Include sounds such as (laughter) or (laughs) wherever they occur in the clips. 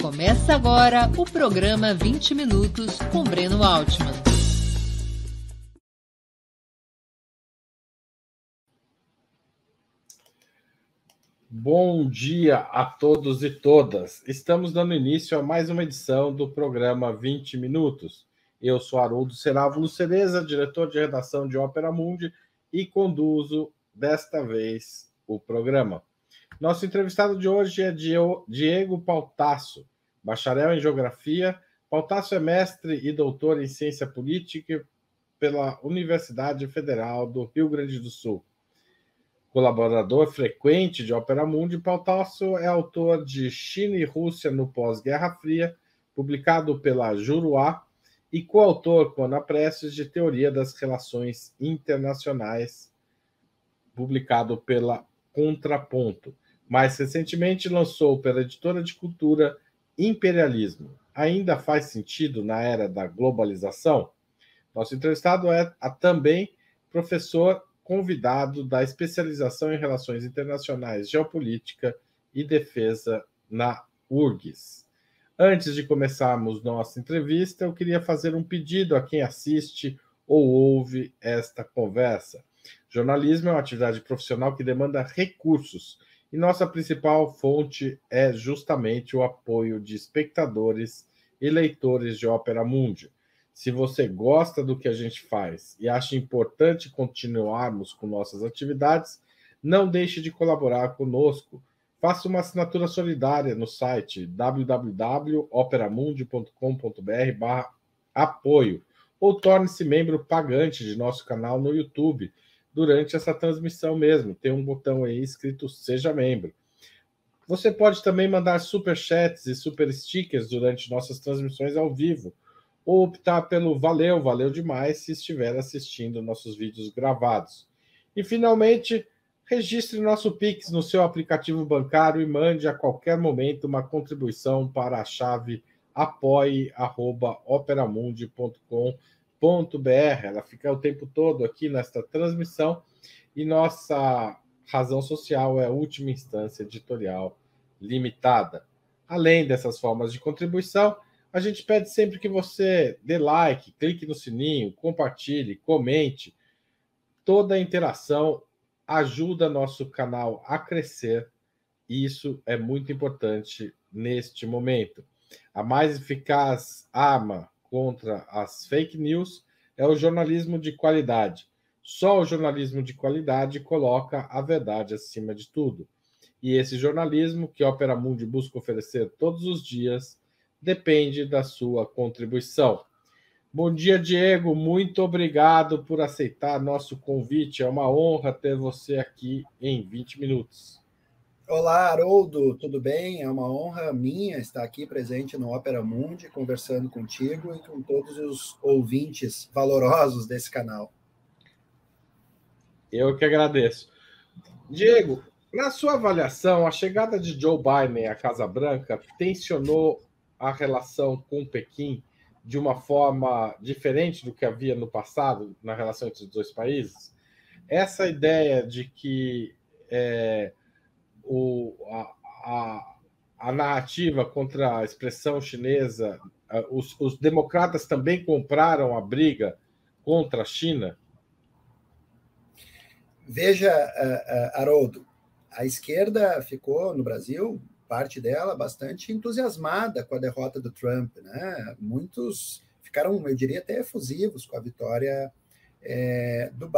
Começa agora o programa 20 Minutos com Breno Altman. Bom dia a todos e todas. Estamos dando início a mais uma edição do programa 20 Minutos. Eu sou Haroldo Serávulo Cereza, diretor de redação de Ópera Mundi e conduzo desta vez o programa. Nosso entrevistado de hoje é Diego Pautasso, bacharel em Geografia. Pautasso é mestre e doutor em Ciência Política pela Universidade Federal do Rio Grande do Sul Colaborador frequente de Ópera Mundi, Pautasso é autor de China e Rússia no Pós-Guerra Fria, publicado pela Juruá, e coautor com Ana Prestes de Teoria das Relações Internacionais, publicado pela Contraponto. Mais recentemente lançou pela editora de cultura Imperialismo. Ainda faz sentido na era da globalização? Nosso entrevistado é também professor convidado da especialização em Relações Internacionais, Geopolítica e Defesa na URGS. Antes de começarmos nossa entrevista, eu queria fazer um pedido a quem assiste ou ouve esta conversa. Jornalismo é uma atividade profissional que demanda recursos e nossa principal fonte é justamente o apoio de espectadores e leitores de Ópera Mundi. Se você gosta do que a gente faz e acha importante continuarmos com nossas atividades, não deixe de colaborar conosco. Faça uma assinatura solidária no site www.operamundi.com.br apoio ou torne-se membro pagante de nosso canal no YouTube durante essa transmissão mesmo. Tem um botão aí escrito Seja Membro. Você pode também mandar super chats e super stickers durante nossas transmissões ao vivo ou optar pelo valeu, valeu demais se estiver assistindo nossos vídeos gravados. E finalmente, registre nosso Pix no seu aplicativo bancário e mande a qualquer momento uma contribuição para a chave apoie@operamundi.com.br. Ela fica o tempo todo aqui nesta transmissão e nossa razão social é a última instância editorial limitada. Além dessas formas de contribuição, a gente pede sempre que você dê like, clique no sininho, compartilhe, comente. Toda a interação ajuda nosso canal a crescer e isso é muito importante neste momento. A mais eficaz arma contra as fake news é o jornalismo de qualidade. Só o jornalismo de qualidade coloca a verdade acima de tudo. E esse jornalismo que Opera Mundi busca oferecer todos os dias depende da sua contribuição. Bom dia, Diego. Muito obrigado por aceitar nosso convite. É uma honra ter você aqui em 20 minutos. Olá, Haroldo, tudo bem? É uma honra minha estar aqui presente no Opera Mundi, conversando contigo e com todos os ouvintes valorosos desse canal. Eu que agradeço. Diego, na sua avaliação, a chegada de Joe Biden à Casa Branca tensionou a relação com Pequim de uma forma diferente do que havia no passado na relação entre os dois países? Essa ideia de que é, o, a, a, a, narrativa contra a expressão chinesa, os, os democratas também compraram a briga contra a China? Veja, Haroldo, a esquerda ficou no Brasil parte dela bastante entusiasmada com a derrota do Trump, né? Muitos ficaram, eu diria, até efusivos com a vitória é, do,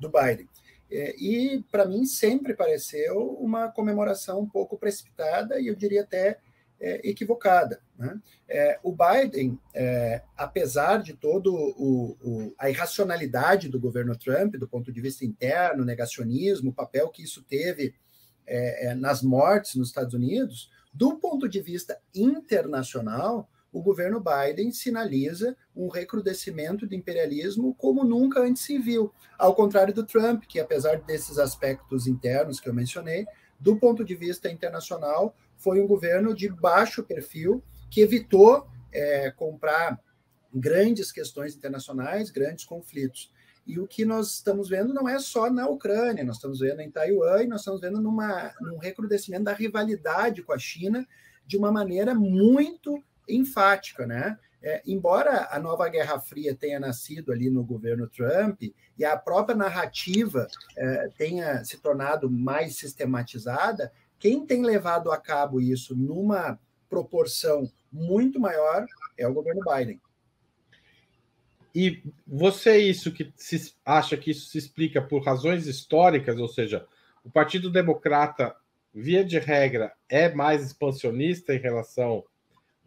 do Biden. É, e, para mim, sempre pareceu uma comemoração um pouco precipitada e, eu diria, até é, equivocada. Né? É, o Biden, apesar de todo o, o, a irracionalidade do governo Trump, do ponto de vista interno, negacionismo, o papel que isso teve nas mortes nos Estados Unidos, do ponto de vista internacional, o governo Biden sinaliza um recrudescimento do imperialismo como nunca antes se viu. Ao contrário do Trump, que apesar desses aspectos internos que eu mencionei, do ponto de vista internacional, foi um governo de baixo perfil que evitou é, comprar grandes questões internacionais, grandes conflitos. E o que nós estamos vendo não é só na Ucrânia, nós estamos vendo em Taiwan e nós estamos vendo numa, num recrudescimento da rivalidade com a China de uma maneira muito enfática, né? É, embora a nova Guerra Fria tenha nascido ali no governo Trump e a própria narrativa é, tenha se tornado mais sistematizada, quem tem levado a cabo isso numa proporção muito maior é o governo Biden. E você isso que se, acha que isso se explica por razões históricas, ou seja, o Partido Democrata, via de regra, é mais expansionista em relação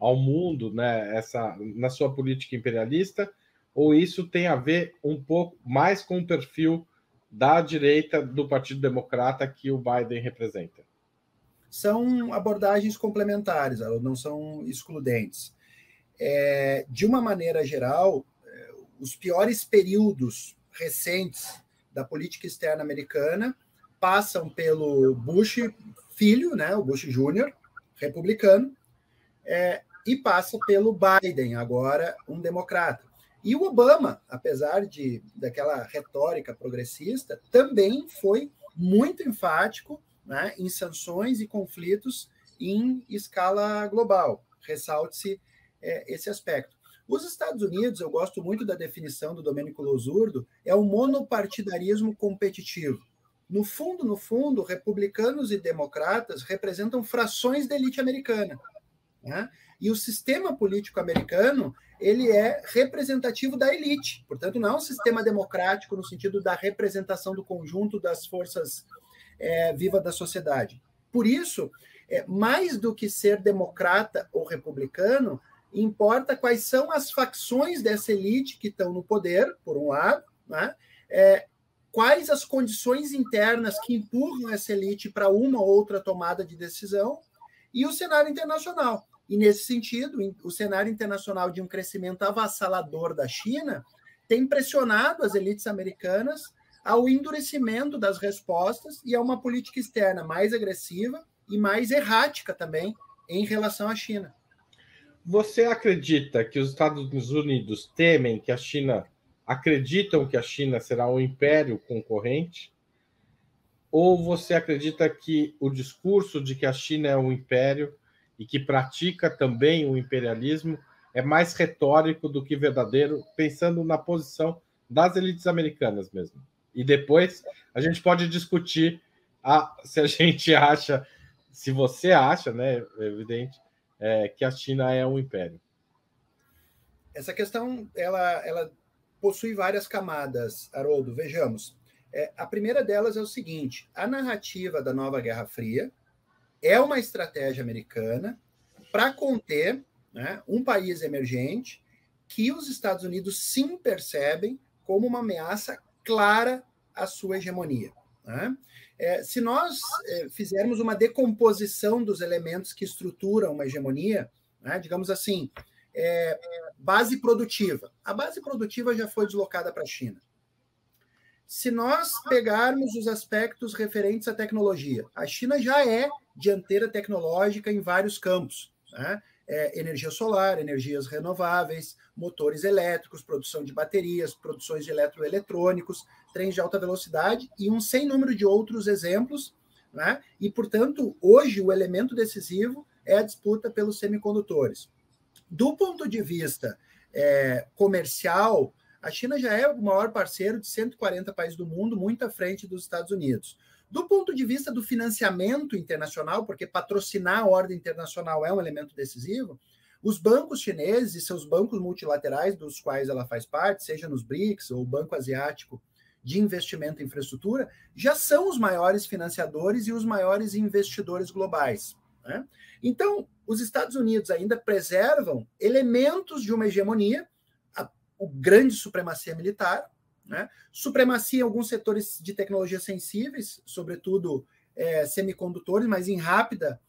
ao mundo, né, essa, na sua política imperialista, ou isso tem a ver um pouco mais com o perfil da direita do Partido Democrata que o Biden representa? São abordagens complementares, elas não são excludentes. É, de uma maneira geral, é, os piores períodos recentes da política externa americana passam pelo Bush filho, né, o Bush Júnior, republicano, é, e passa pelo Biden, agora um democrata. E o Obama, apesar de daquela retórica progressista, também foi muito enfático né, em sanções e conflitos em escala global. Ressalte-se é, esse aspecto. Os Estados Unidos, eu gosto muito da definição do Domênico Losurdo, é o monopartidarismo competitivo. No fundo, no fundo, republicanos e democratas representam frações da elite americana. Né? E o sistema político americano ele é representativo da elite. Portanto, não é um sistema democrático no sentido da representação do conjunto das forças é, vivas da sociedade. Por isso, é, mais do que ser democrata ou republicano, importa quais são as facções dessa elite que estão no poder, por um lado, né? É, quais as condições internas que empurram essa elite para uma ou outra tomada de decisão, e o cenário internacional. E, nesse sentido, o cenário internacional de um crescimento avassalador da China tem pressionado as elites americanas ao endurecimento das respostas e a uma política externa mais agressiva e mais errática também em relação à China. Você acredita que os Estados Unidos temem que a China acreditam que a China será um império concorrente? Ou você acredita que o discurso de que a China é um império e que pratica também o imperialismo é mais retórico do que verdadeiro, pensando na posição das elites americanas mesmo. E depois a gente pode discutir a, (laughs) se a gente acha, se você acha, né, é evidente, é, que a China é um império. Essa questão ela, ela possui várias camadas, Haroldo. Vejamos. É, a primeira delas é o seguinte: a narrativa da nova Guerra Fria, é uma estratégia americana para conter né, um país emergente que os Estados Unidos sim percebem como uma ameaça clara à sua hegemonia. Né? É, se nós é, fizermos uma decomposição dos elementos que estruturam uma hegemonia, né, digamos assim, é, base produtiva. A base produtiva já foi deslocada para a China. Se nós pegarmos os aspectos referentes à tecnologia, a China já é dianteira tecnológica em vários campos. Né? É, energia solar, energias renováveis, motores elétricos, produção de baterias, produções de eletroeletrônicos, trens de alta velocidade e um sem número de outros exemplos. Né? E, portanto, hoje o elemento decisivo é a disputa pelos semicondutores. Do ponto de vista é, comercial, a China já é o maior parceiro de 140 países do mundo, muito à frente dos Estados Unidos. Do ponto de vista do financiamento internacional, porque patrocinar a ordem internacional é um elemento decisivo, os bancos chineses e seus bancos multilaterais, dos quais ela faz parte, seja nos BRICS ou o Banco Asiático de Investimento em Infraestrutura, já são os maiores financiadores e os maiores investidores globais. Né? Então, os Estados Unidos ainda preservam elementos de uma hegemonia, o grande supremacia militar, né? Supremacia em alguns setores de tecnologia sensíveis, sobretudo é, semicondutores, mas em rápida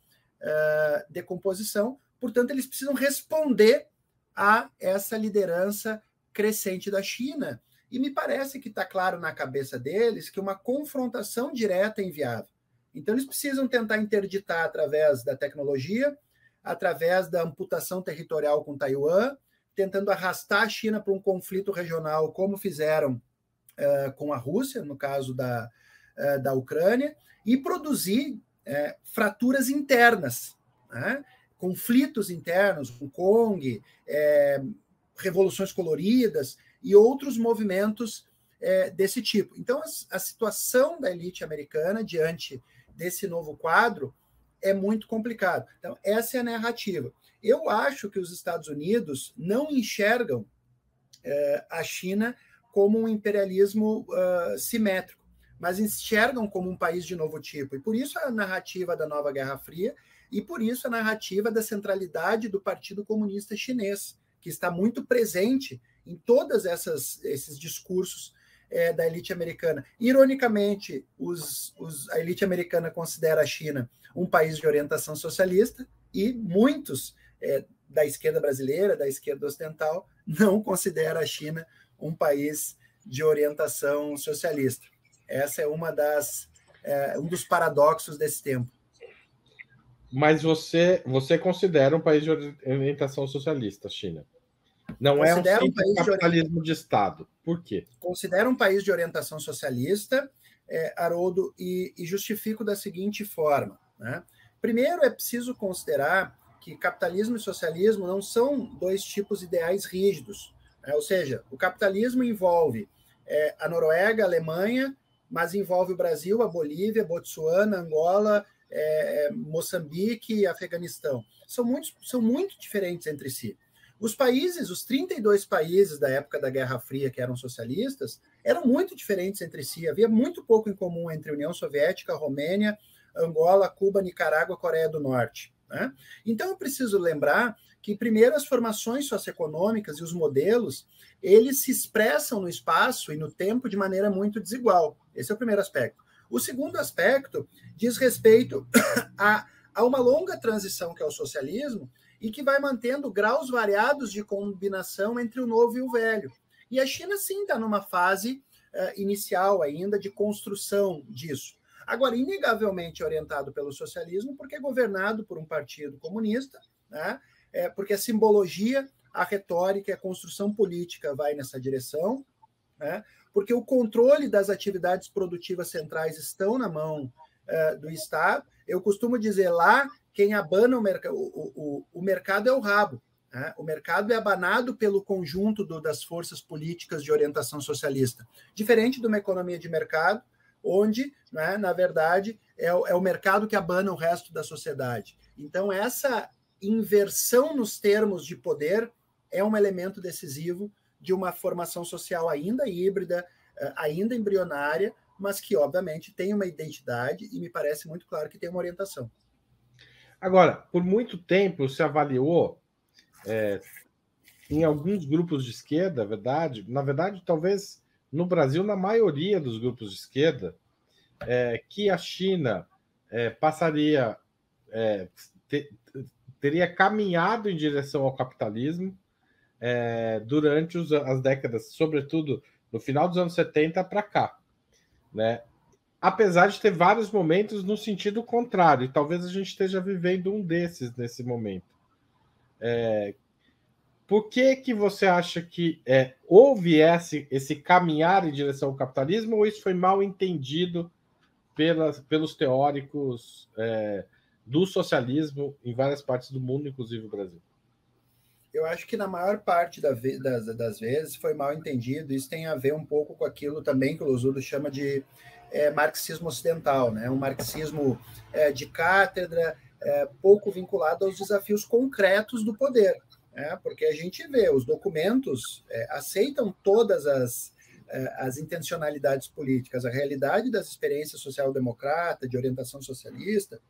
uh, decomposição. Portanto, eles precisam responder a essa liderança crescente da China. E me parece que está claro na cabeça deles que uma confrontação direta é inviável. Então, eles precisam tentar interditar através da tecnologia, através da amputação territorial com Taiwan, tentando arrastar a China para um conflito regional, como fizeram uh, com a Rússia, no caso da, uh, da Ucrânia, e produzir uh, fraturas internas, né? conflitos internos, Hong Kong, revoluções coloridas e outros movimentos desse tipo. Então, a, a situação da elite americana diante desse novo quadro é muito complicado. Então, essa é a narrativa. Eu acho que os Estados Unidos não enxergam é, a China como um imperialismo uh, simétrico, mas enxergam como um país de novo tipo. E por isso a narrativa da nova Guerra Fria e por isso a narrativa da centralidade do Partido Comunista Chinês, que está muito presente em todos esses discursos é, da elite americana. Ironicamente, os, os, a elite americana considera a China um país de orientação socialista e muitos é, da esquerda brasileira, da esquerda ocidental, não considera a China um país de orientação socialista. Essa é uma das é, um dos paradoxos desse tempo. Mas você você considera um país de orientação socialista, China? Não Considera é um, um país capitalismo de, de, Estado. Por quê? Considera um país de orientação socialista, é, Haroldo, e, e justifico da seguinte forma. Né? Primeiro, é preciso considerar que capitalismo e socialismo não são dois tipos ideais rígidos. Né? Ou seja, o capitalismo envolve é, a Noruega, a Alemanha, mas envolve o Brasil, a Bolívia, Botsuana, Angola, é, Moçambique e Afeganistão. São, muitos, são muito diferentes entre si. Os países, os 32 países da época da Guerra Fria que eram socialistas, eram muito diferentes entre si. Havia muito pouco em comum entre União Soviética, Romênia, Angola, Cuba, Nicarágua, Coreia do Norte. Né? Então, eu preciso lembrar que, primeiro, as formações socioeconômicas e os modelos, eles se expressam no espaço e no tempo de maneira muito desigual. Esse é o primeiro aspecto. O segundo aspecto diz respeito (coughs) a, a uma longa transição que é o socialismo, e que vai mantendo graus variados de combinação entre o novo e o velho. E a China, sim, está numa fase uh, inicial ainda de construção disso. Agora, inegavelmente orientado pelo socialismo, porque é governado por um partido comunista, né? é, porque a simbologia, a retórica a construção política vai nessa direção, né? porque o controle das atividades produtivas centrais estão na mão uh, do Estado. Eu costumo dizer lá quem abana o mercado, o, o, o mercado é o rabo. Né? O mercado é abanado pelo conjunto do, das forças políticas de orientação socialista, diferente de uma economia de mercado, onde, né, na verdade, é, é o mercado que abana o resto da sociedade. Então, essa inversão nos termos de poder é um elemento decisivo de uma formação social ainda híbrida, eh, ainda embrionária, mas que, obviamente, tem uma identidade e me parece muito claro que tem uma orientação. Agora, por muito tempo se avaliou é, em alguns grupos de esquerda, verdade, na verdade, talvez no Brasil, na maioria dos grupos de esquerda, é, que a China é, passaria, é, te, teria caminhado em direção ao capitalismo é, durante os, as décadas, sobretudo no final dos anos 70 para cá. Né? apesar de ter vários momentos no sentido contrário, e talvez a gente esteja vivendo um desses nesse momento. Por que, que você acha que é, houve esse, esse caminhar em direção ao capitalismo ou isso foi mal entendido pelas, pelos teóricos é, do socialismo em várias partes do mundo, inclusive o Brasil? Eu acho que na maior parte da das, das vezes foi mal entendido. Isso tem a ver um pouco com aquilo também que o Losudo chama de é, marxismo ocidental, né? um marxismo é, de cátedra, é, pouco vinculado aos desafios concretos do poder, né? porque a gente vê, os documentos é, aceitam todas as, é, as intencionalidades políticas, a realidade das experiências social-democrata, de orientação socialista,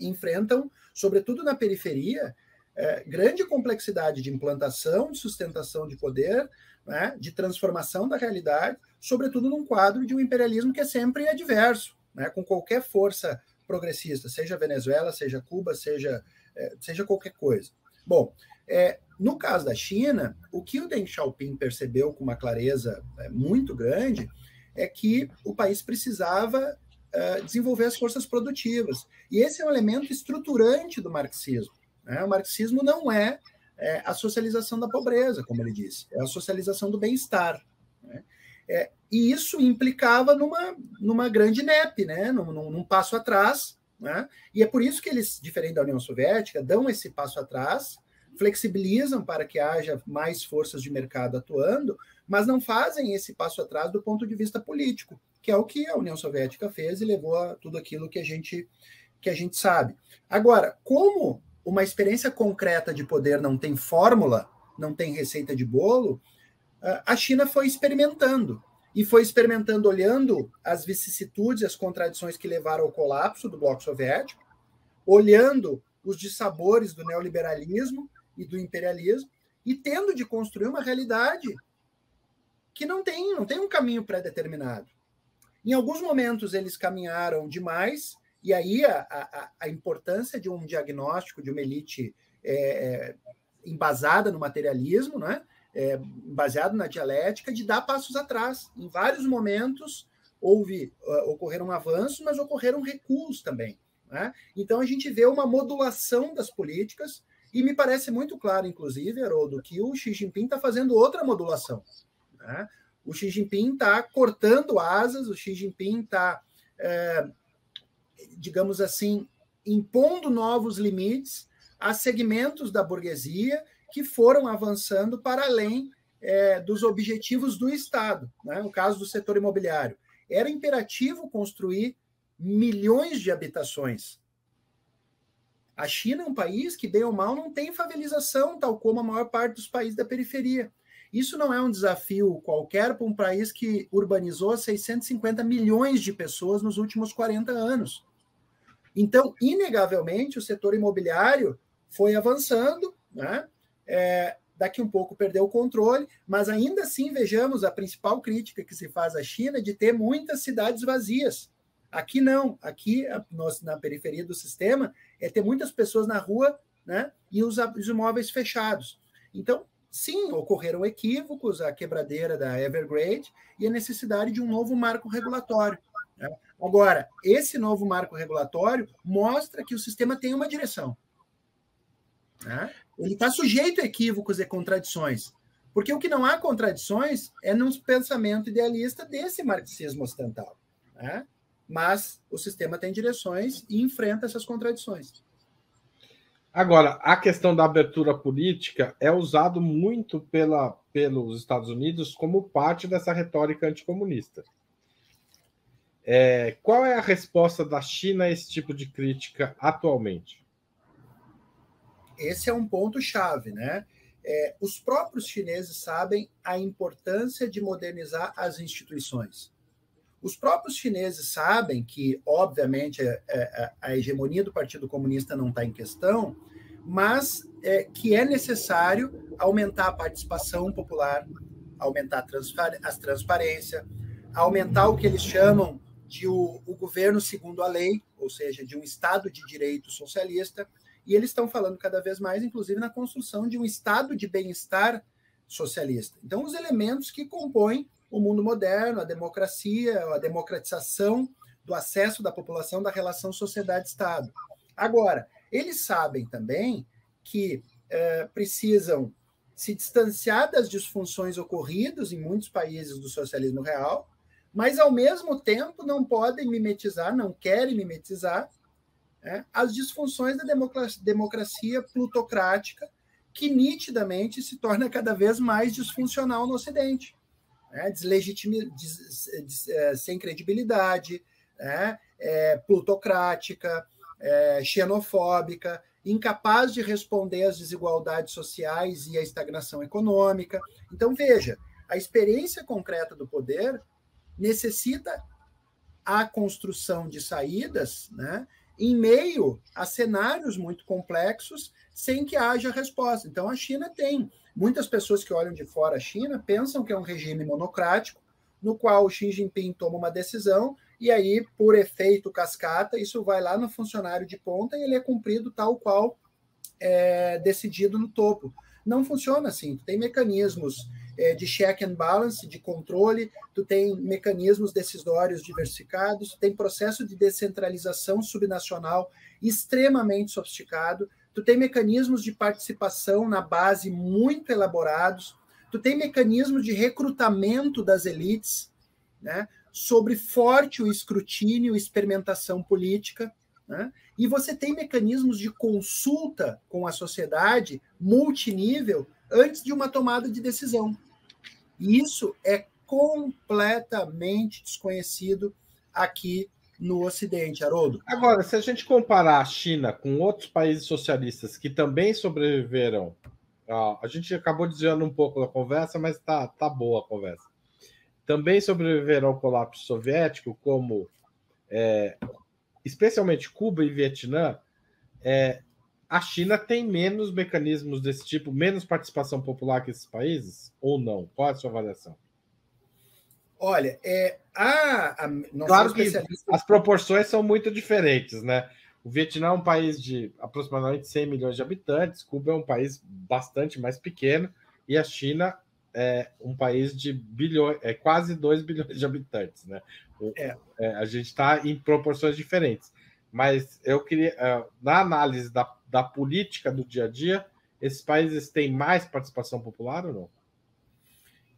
enfrentam, sobretudo na periferia, é, grande complexidade de implantação, de sustentação de poder, né, de transformação da realidade, sobretudo num quadro de um imperialismo que é sempre adverso, né, com qualquer força progressista, seja Venezuela, seja Cuba, seja, é, seja qualquer coisa. Bom, é, no caso da China, o que o Deng Xiaoping percebeu com uma clareza é, muito grande é que o país precisava é, desenvolver as forças produtivas. E esse é um elemento estruturante do marxismo. Né? O marxismo não é é, a socialização da pobreza, como ele disse, é a socialização do bem-estar. Né? É, e isso implicava numa, numa grande NEP, né? Num, num, passo atrás Né? E é por isso que eles, diferente da União Soviética, dão esse passo atrás, flexibilizam para que haja mais forças de mercado atuando, mas não fazem esse passo atrás do ponto de vista político, que é o que a União Soviética fez e levou a tudo aquilo que a gente que a gente sabe. Agora, como uma experiência concreta de poder não tem fórmula, não tem receita de bolo, a China foi experimentando e foi experimentando olhando as vicissitudes, as contradições que levaram ao colapso do bloco soviético, olhando os dissabores do neoliberalismo e do imperialismo e tendo de construir uma realidade que não tem, não tem um caminho pré-determinado. Em alguns momentos eles caminharam demais e aí a, a, a importância de um diagnóstico de uma elite é, é, embasada no materialismo, né? É, baseado na dialética, de dar passos atrás. Em vários momentos houve uh, ocorreram avanços, mas ocorreram recuos também. Né? Então a gente vê uma modulação das políticas e me parece muito claro, inclusive, Haroldo, que o Xi Jinping está fazendo outra modulação. Né? O Xi Jinping está cortando asas, o Xi Jinping está é, digamos assim, impondo novos limites a segmentos da burguesia que foram avançando para além é, dos objetivos do Estado. Né? No caso do setor imobiliário, era imperativo construir milhões de habitações. A China é um país que, bem ou mal, não tem favelização, tal como a maior parte dos países da periferia. Isso não é um desafio qualquer para um país que urbanizou 650 milhões de pessoas nos últimos 40 anos. Então, inegavelmente, o setor imobiliário foi avançando, né? É, daqui um pouco perdeu o controle, mas ainda assim vejamos a principal crítica que se faz à China de ter muitas cidades vazias. Aqui não, aqui nós, na periferia do sistema é ter muitas pessoas na rua né, e os, os imóveis fechados. Então, sim, ocorreram equívocos, a quebradeira da Evergrande e a necessidade de um novo marco regulatório. Né? Agora, esse novo marco regulatório mostra que o sistema tem uma direção. Né? Ele está sujeito a equívocos e contradições. Porque o que não há contradições é no pensamento idealista desse marxismo ocidental. Né? Mas o sistema tem direções e enfrenta essas contradições. Agora, a questão da abertura política é usado muito pela, pelos Estados Unidos como parte dessa retórica anticomunista. É, qual é a resposta da China a esse tipo de crítica atualmente? Esse é um ponto chave, né? É, os próprios chineses sabem a importância de modernizar as instituições. Os próprios chineses sabem que, obviamente, a, é, a, é, a hegemonia do Partido Comunista não está em questão, mas é, que é necessário aumentar a participação popular, aumentar a, a transparência, aumentar o que eles chamam de o, o governo segundo a lei, ou seja, de um Estado de direito socialista, e eles estão falando cada vez mais, inclusive, na construção de um estado de bem-estar socialista. Então, os elementos que compõem o mundo moderno, a democracia, a democratização do acesso da população da relação sociedade-estado. Agora, eles sabem também que é, precisam se distanciar das disfunções ocorridas em muitos países do socialismo real mas ao mesmo tempo não podem mimetizar, não querem mimetizar né, as disfunções da democracia, plutocrática, que nitidamente se torna cada vez mais disfuncional no Ocidente. Né, deslegitima, des, des, é, sem credibilidade, né, é, plutocrática, é, xenofóbica, incapaz de responder às desigualdades sociais e à estagnação econômica. Então, veja, a experiência concreta do poder necessita a construção de saídas, né, em meio a cenários muito complexos, sem que haja resposta. Então, a China tem. Muitas pessoas que olham de fora a China pensam que é um regime monocrático, no qual o Xi Jinping toma uma decisão e aí, por efeito cascata, isso vai lá no funcionário de ponta e ele é cumprido tal qual é decidido no topo. Não funciona assim. Tem mecanismos é, de check and balance, de controle, tu tem mecanismos decisórios diversificados, tu tem processo de descentralização subnacional extremamente sofisticado, tu tem mecanismos de participação na base muito elaborados, tu tem mecanismos de recrutamento das elites, né, sobre forte o escrutínio e experimentação política, né? e você tem mecanismos de consulta com a sociedade multinível antes de uma tomada de decisão. E isso é completamente desconhecido aqui no Ocidente, Haroldo. Agora, se a gente comparar a China com outros países socialistas que também sobreviveram, a gente acabou desviando um pouco da conversa, mas tá, tá boa a conversa. Também sobreviveram ao colapso soviético, como é, especialmente Cuba e Vietnã, é, a China tem menos mecanismos desse tipo, menos participação popular que esses países, ou não? Qual é a sua avaliação? Olha, é, a, a claro que as proporções são muito diferentes, né? O Vietnã é um país de aproximadamente 100 milhões de habitantes, Cuba é um país bastante mais pequeno, e a China é um país de bilhões, é quase 2 bilhões de habitantes, né? É. É, a gente está em proporções diferentes. Mas eu queria, é, na análise da, da política do dia a dia, esses países têm mais participação popular ou não?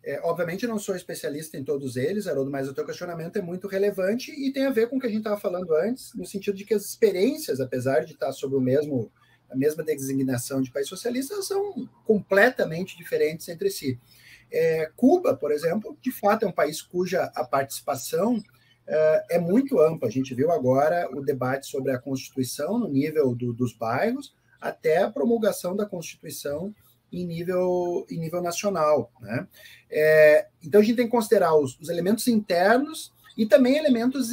É, obviamente, não sou especialista em todos eles, Haroldo, mas o teu questionamento é muito relevante e tem a ver com o que a gente estava falando antes, no sentido de que as experiências, apesar de estar sob o mesmo, a mesma designação de país socialista, são completamente diferentes entre si. É, Cuba, por exemplo, de fato é um país cuja a participação é, é muito ampla. A gente viu agora o debate sobre a Constituição no nível do, dos bairros, até a promulgação da Constituição em nível, em nível nacional. Né? É, então a gente tem que considerar os, os elementos internos e também elementos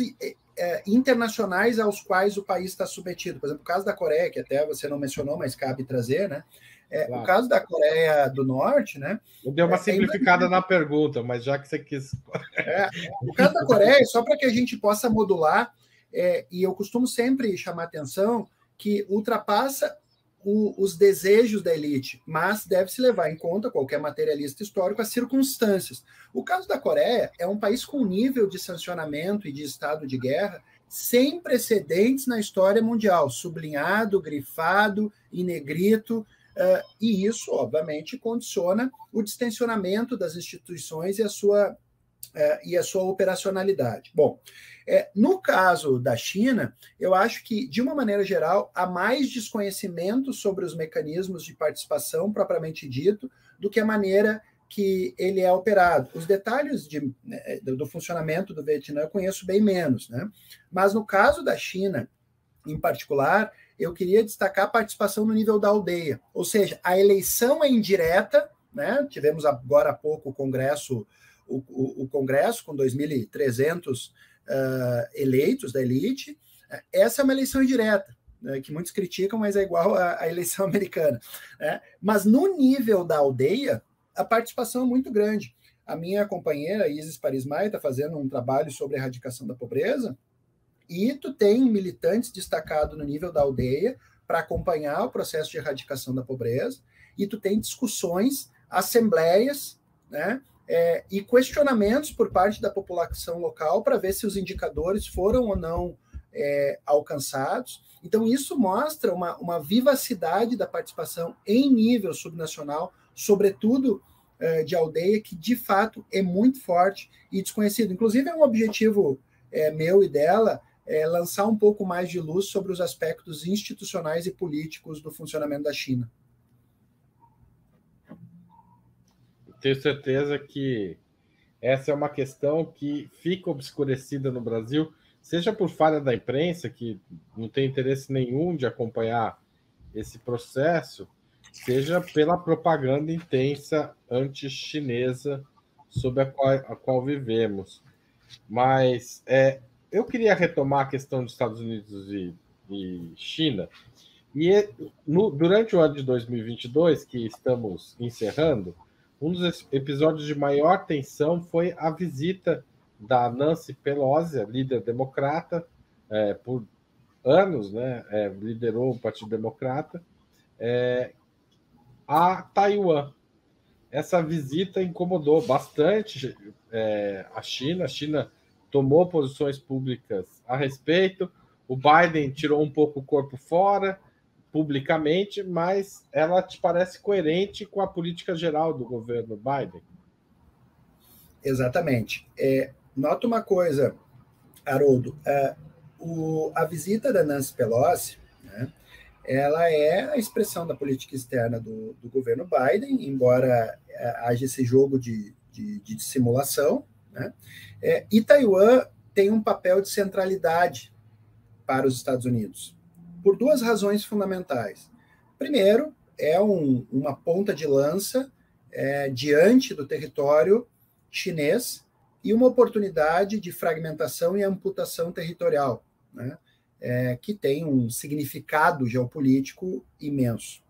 é, internacionais aos quais o país está submetido. Por exemplo, o caso da Coreia, que até você não mencionou, mas cabe trazer, né? É, claro. O caso da Coreia do Norte, né? Eu dei uma é, simplificada na pergunta, mas já que você quis. É, o caso da Coreia, só para que a gente possa modular, é, e eu costumo sempre chamar atenção que ultrapassa o, os desejos da elite, mas deve-se levar em conta, qualquer materialista histórico, as circunstâncias. O caso da Coreia é um país com nível de sancionamento e de estado de guerra sem precedentes na história mundial, sublinhado, grifado em negrito, uh, e isso, obviamente, condiciona o distensionamento das instituições e a sua é, e a sua operacionalidade. Bom, é, no caso da China, eu acho que, de uma maneira geral, há mais desconhecimento sobre os mecanismos de participação propriamente dito do que a maneira que ele é operado. Os detalhes de, né, do funcionamento do Vietnã eu conheço bem menos, né? Mas no caso da China, em particular, eu queria destacar a participação no nível da aldeia, ou seja, a eleição é indireta, né? Tivemos agora há pouco o Congresso o, o, o Congresso, com 2.300 uh, eleitos da elite. Essa é uma eleição indireta, né, que muitos criticam, mas é igual à, à eleição (laughs) americana. Né? Mas no nível da aldeia, a participação é muito grande. A minha companheira, Isis Paris Maia, está fazendo um trabalho sobre a erradicação da pobreza, e tu tem militantes destacados no nível da aldeia para acompanhar o processo de erradicação da pobreza, e tu tem discussões, assembleias, né, é, e questionamentos por parte da população local para ver se os indicadores foram ou não é, alcançados. Então, isso mostra uma, uma vivacidade da participação em nível subnacional, sobretudo é, de aldeia, que de fato é muito forte e desconhecido. Inclusive, é um objetivo é, meu e dela é, lançar um pouco mais de luz sobre os aspectos institucionais e políticos do funcionamento da China. Tenho certeza que essa é uma questão que fica obscurecida no Brasil, seja por falha da imprensa, que não tem interesse nenhum de acompanhar esse processo, seja pela propaganda intensa anti-chinesa sobre a qual, a qual vivemos. Mas é, eu queria retomar a questão dos Estados Unidos e, e China. E no, durante o ano de 2022, que estamos encerrando, um dos episódios de maior tensão foi a visita da Nancy Pelosi, líder democrata, é, por anos, né, é, liderou o Partido Democrata, é, a Taiwan. Essa visita incomodou bastante é, a China. A China tomou posições públicas a respeito. O Biden tirou um pouco o corpo fora, publicamente, mas ela te parece coerente com a política geral do governo Biden. Exatamente. É, nota uma coisa, Haroldo. É, o, a visita da Nancy Pelosi, né, ela é a expressão da política externa do, do governo Biden, embora é, haja esse jogo de, de, de dissimulação. Né, é, e Taiwan tem um papel de centralidade para os Estados Unidos, por duas razões fundamentais. Primeiro, é um, uma ponta de lança é, diante do território chinês e uma oportunidade de fragmentação e amputação territorial, né, é, que tem um significado geopolítico imenso.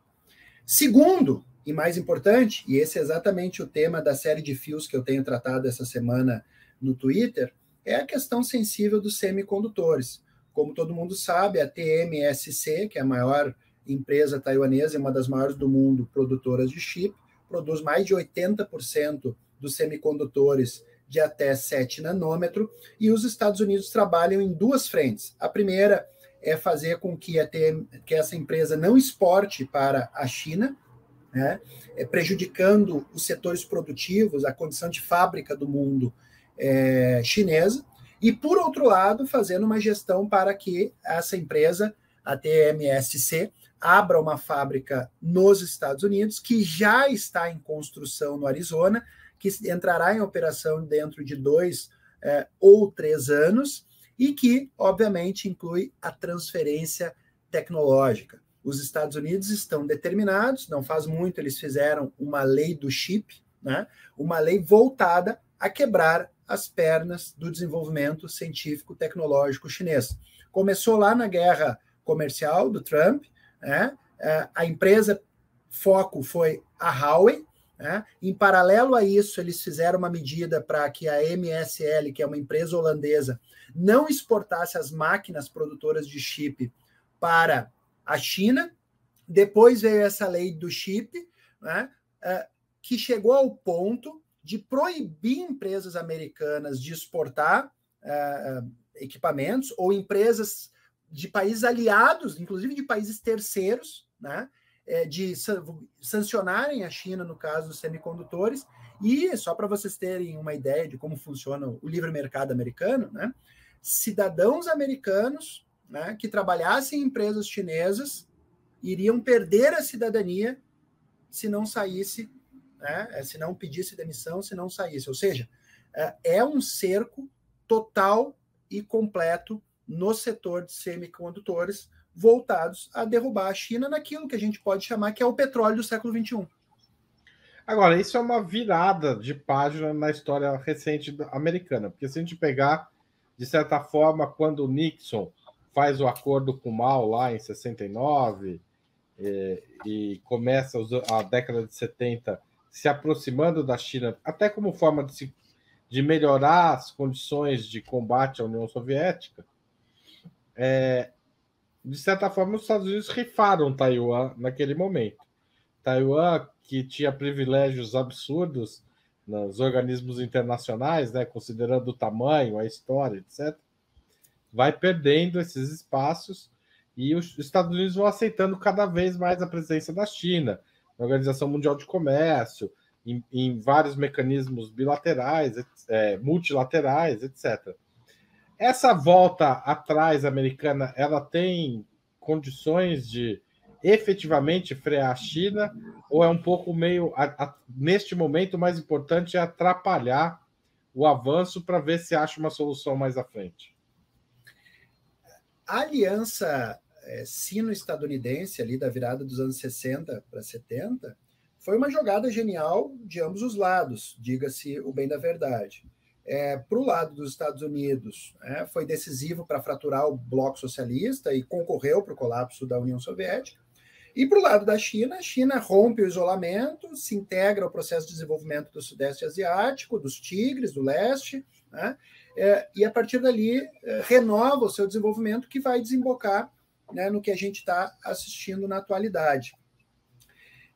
Segundo, e mais importante, e esse é exatamente o tema da série de fios que eu tenho tratado essa semana no Twitter, é a questão sensível dos semicondutores. Como todo mundo sabe, a TMSC, que é a maior empresa taiwanesa e uma das maiores do mundo produtoras de chip, produz mais de 80% dos semicondutores de até 7 nanômetro, e os Estados Unidos trabalham em duas frentes. A primeira é fazer com que, a TM, que essa empresa não exporte para a China, né, é, prejudicando os setores produtivos, a condição de fábrica do mundo é, chinesa, e, por outro lado, fazendo uma gestão para que essa empresa, a TMSC, abra uma fábrica nos Estados Unidos, que já está em construção no Arizona, que entrará em operação dentro de dois é, ou três anos, e que, obviamente, inclui a transferência tecnológica. Os Estados Unidos estão determinados, não faz muito eles fizeram uma lei do chip, né? uma lei voltada a quebrar as pernas do desenvolvimento científico tecnológico chinês. Começou lá na guerra comercial do Trump, né? É, a empresa foco foi a Huawei. Né? Em paralelo a isso, eles fizeram uma medida para que a MSL, que é uma empresa holandesa, não exportasse as máquinas produtoras de chip para a China. Depois veio essa lei do chip, né? É, que chegou ao ponto de proibir empresas americanas de exportar uh, equipamentos ou empresas de países aliados, inclusive de países terceiros, né, é, de sancionarem a China no caso dos semicondutores. E só para vocês terem uma ideia de como funciona o livre mercado americano, né, cidadãos americanos né, que trabalhassem em empresas chinesas iriam perder a cidadania se não saísse né? É, se não pedisse demissão, se não saísse. Ou seja, é, é um cerco total e completo no setor de semicondutores voltados a derrubar a China naquilo que a gente pode chamar que é o petróleo do século XXI. Agora, isso é uma virada de página na história recente americana, porque se a gente pegar, de certa forma, quando o Nixon faz o acordo com Mao lá em 69 e, é, e começa a década de 70 se aproximando da China, até como forma de, se, de melhorar as condições de combate à União Soviética, é, de certa forma, os Estados Unidos rifaram Taiwan naquele momento. Taiwan, que tinha privilégios absurdos nos organismos internacionais, né, considerando o tamanho, a história, etc., vai perdendo esses espaços e os Estados Unidos vão aceitando cada vez mais a presença da China na Organização Mundial de Comércio, em, em vários mecanismos bilaterais, é, multilaterais, etc. Essa volta atrás americana, ela tem condições de efetivamente frear a China ou é um pouco meio a, a, neste momento o mais importante é atrapalhar o avanço para ver se acha uma solução mais à frente? A aliança é, sino-estadunidense ali da virada dos anos 60 para 70 foi uma jogada genial de ambos os lados, diga-se o bem da verdade. É, para o lado dos Estados Unidos, é, foi decisivo para fraturar o bloco socialista e concorreu para o colapso da União Soviética. E para o lado da China, a China rompe o isolamento, se integra ao processo de desenvolvimento do Sudeste Asiático, dos Tigres, do Leste, né? é, e a partir dali é, renova o seu desenvolvimento que vai desembocar né, no que a gente está assistindo na atualidade.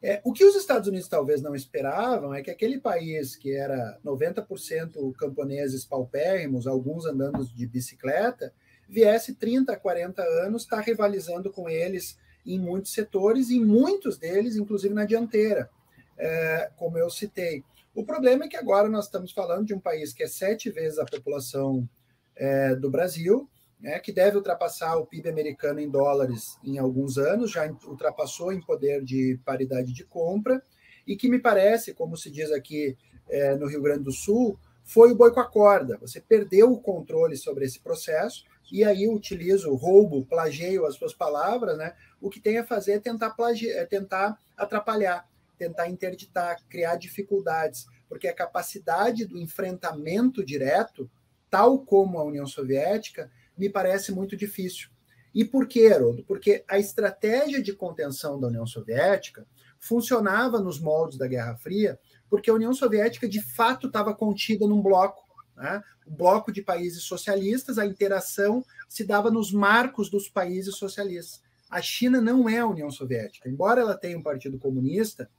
É, o que os Estados Unidos talvez não esperavam é que aquele país que era 90% camponeses paupérrimos, alguns andando de bicicleta, viesse 30, 40 anos estar tá rivalizando com eles em muitos setores, e muitos deles, inclusive na dianteira, é, como eu citei. O problema é que agora nós estamos falando de um país que é sete vezes a população é, do Brasil, né, que deve ultrapassar o PIB americano em dólares em alguns anos, já ultrapassou em poder de paridade de compra, e que me parece, como se diz aqui é, no Rio Grande do Sul, foi o boi com a corda. Você perdeu o controle sobre esse processo, e aí utilizo roubo, plageio as suas palavras, né? O que tem a fazer é tentar, plage... é tentar atrapalhar, tentar interditar, criar dificuldades, porque a capacidade do enfrentamento direto, tal como a União Soviética, me parece muito difícil. E por quê, Haroldo? Porque a estratégia de contenção da União Soviética funcionava nos moldes da Guerra Fria, porque a União Soviética de fato estava contida num bloco. Né? O bloco de países socialistas, a interação se dava nos marcos dos países socialistas. A China não é a União Soviética. Embora ela tenha um partido comunista,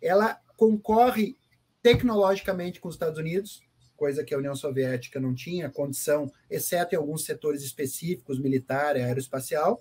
ela concorre tecnologicamente com os Estados Unidos, coisa que a União Soviética não tinha condição, exceto em alguns setores específicos, militar, aeroespacial.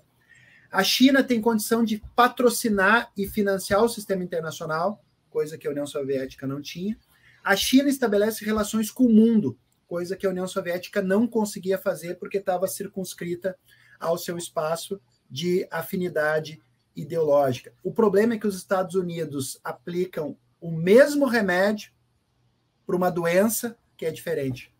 A China tem condição de patrocinar e financiar o sistema internacional, coisa que a União Soviética não tinha. A China estabelece relações com o mundo, coisa que a União Soviética não conseguia fazer porque estava circunscrita ao seu espaço de afinidade ideológica. O problema é que os Estados Unidos aplicam o mesmo remédio para uma doença que é diferente.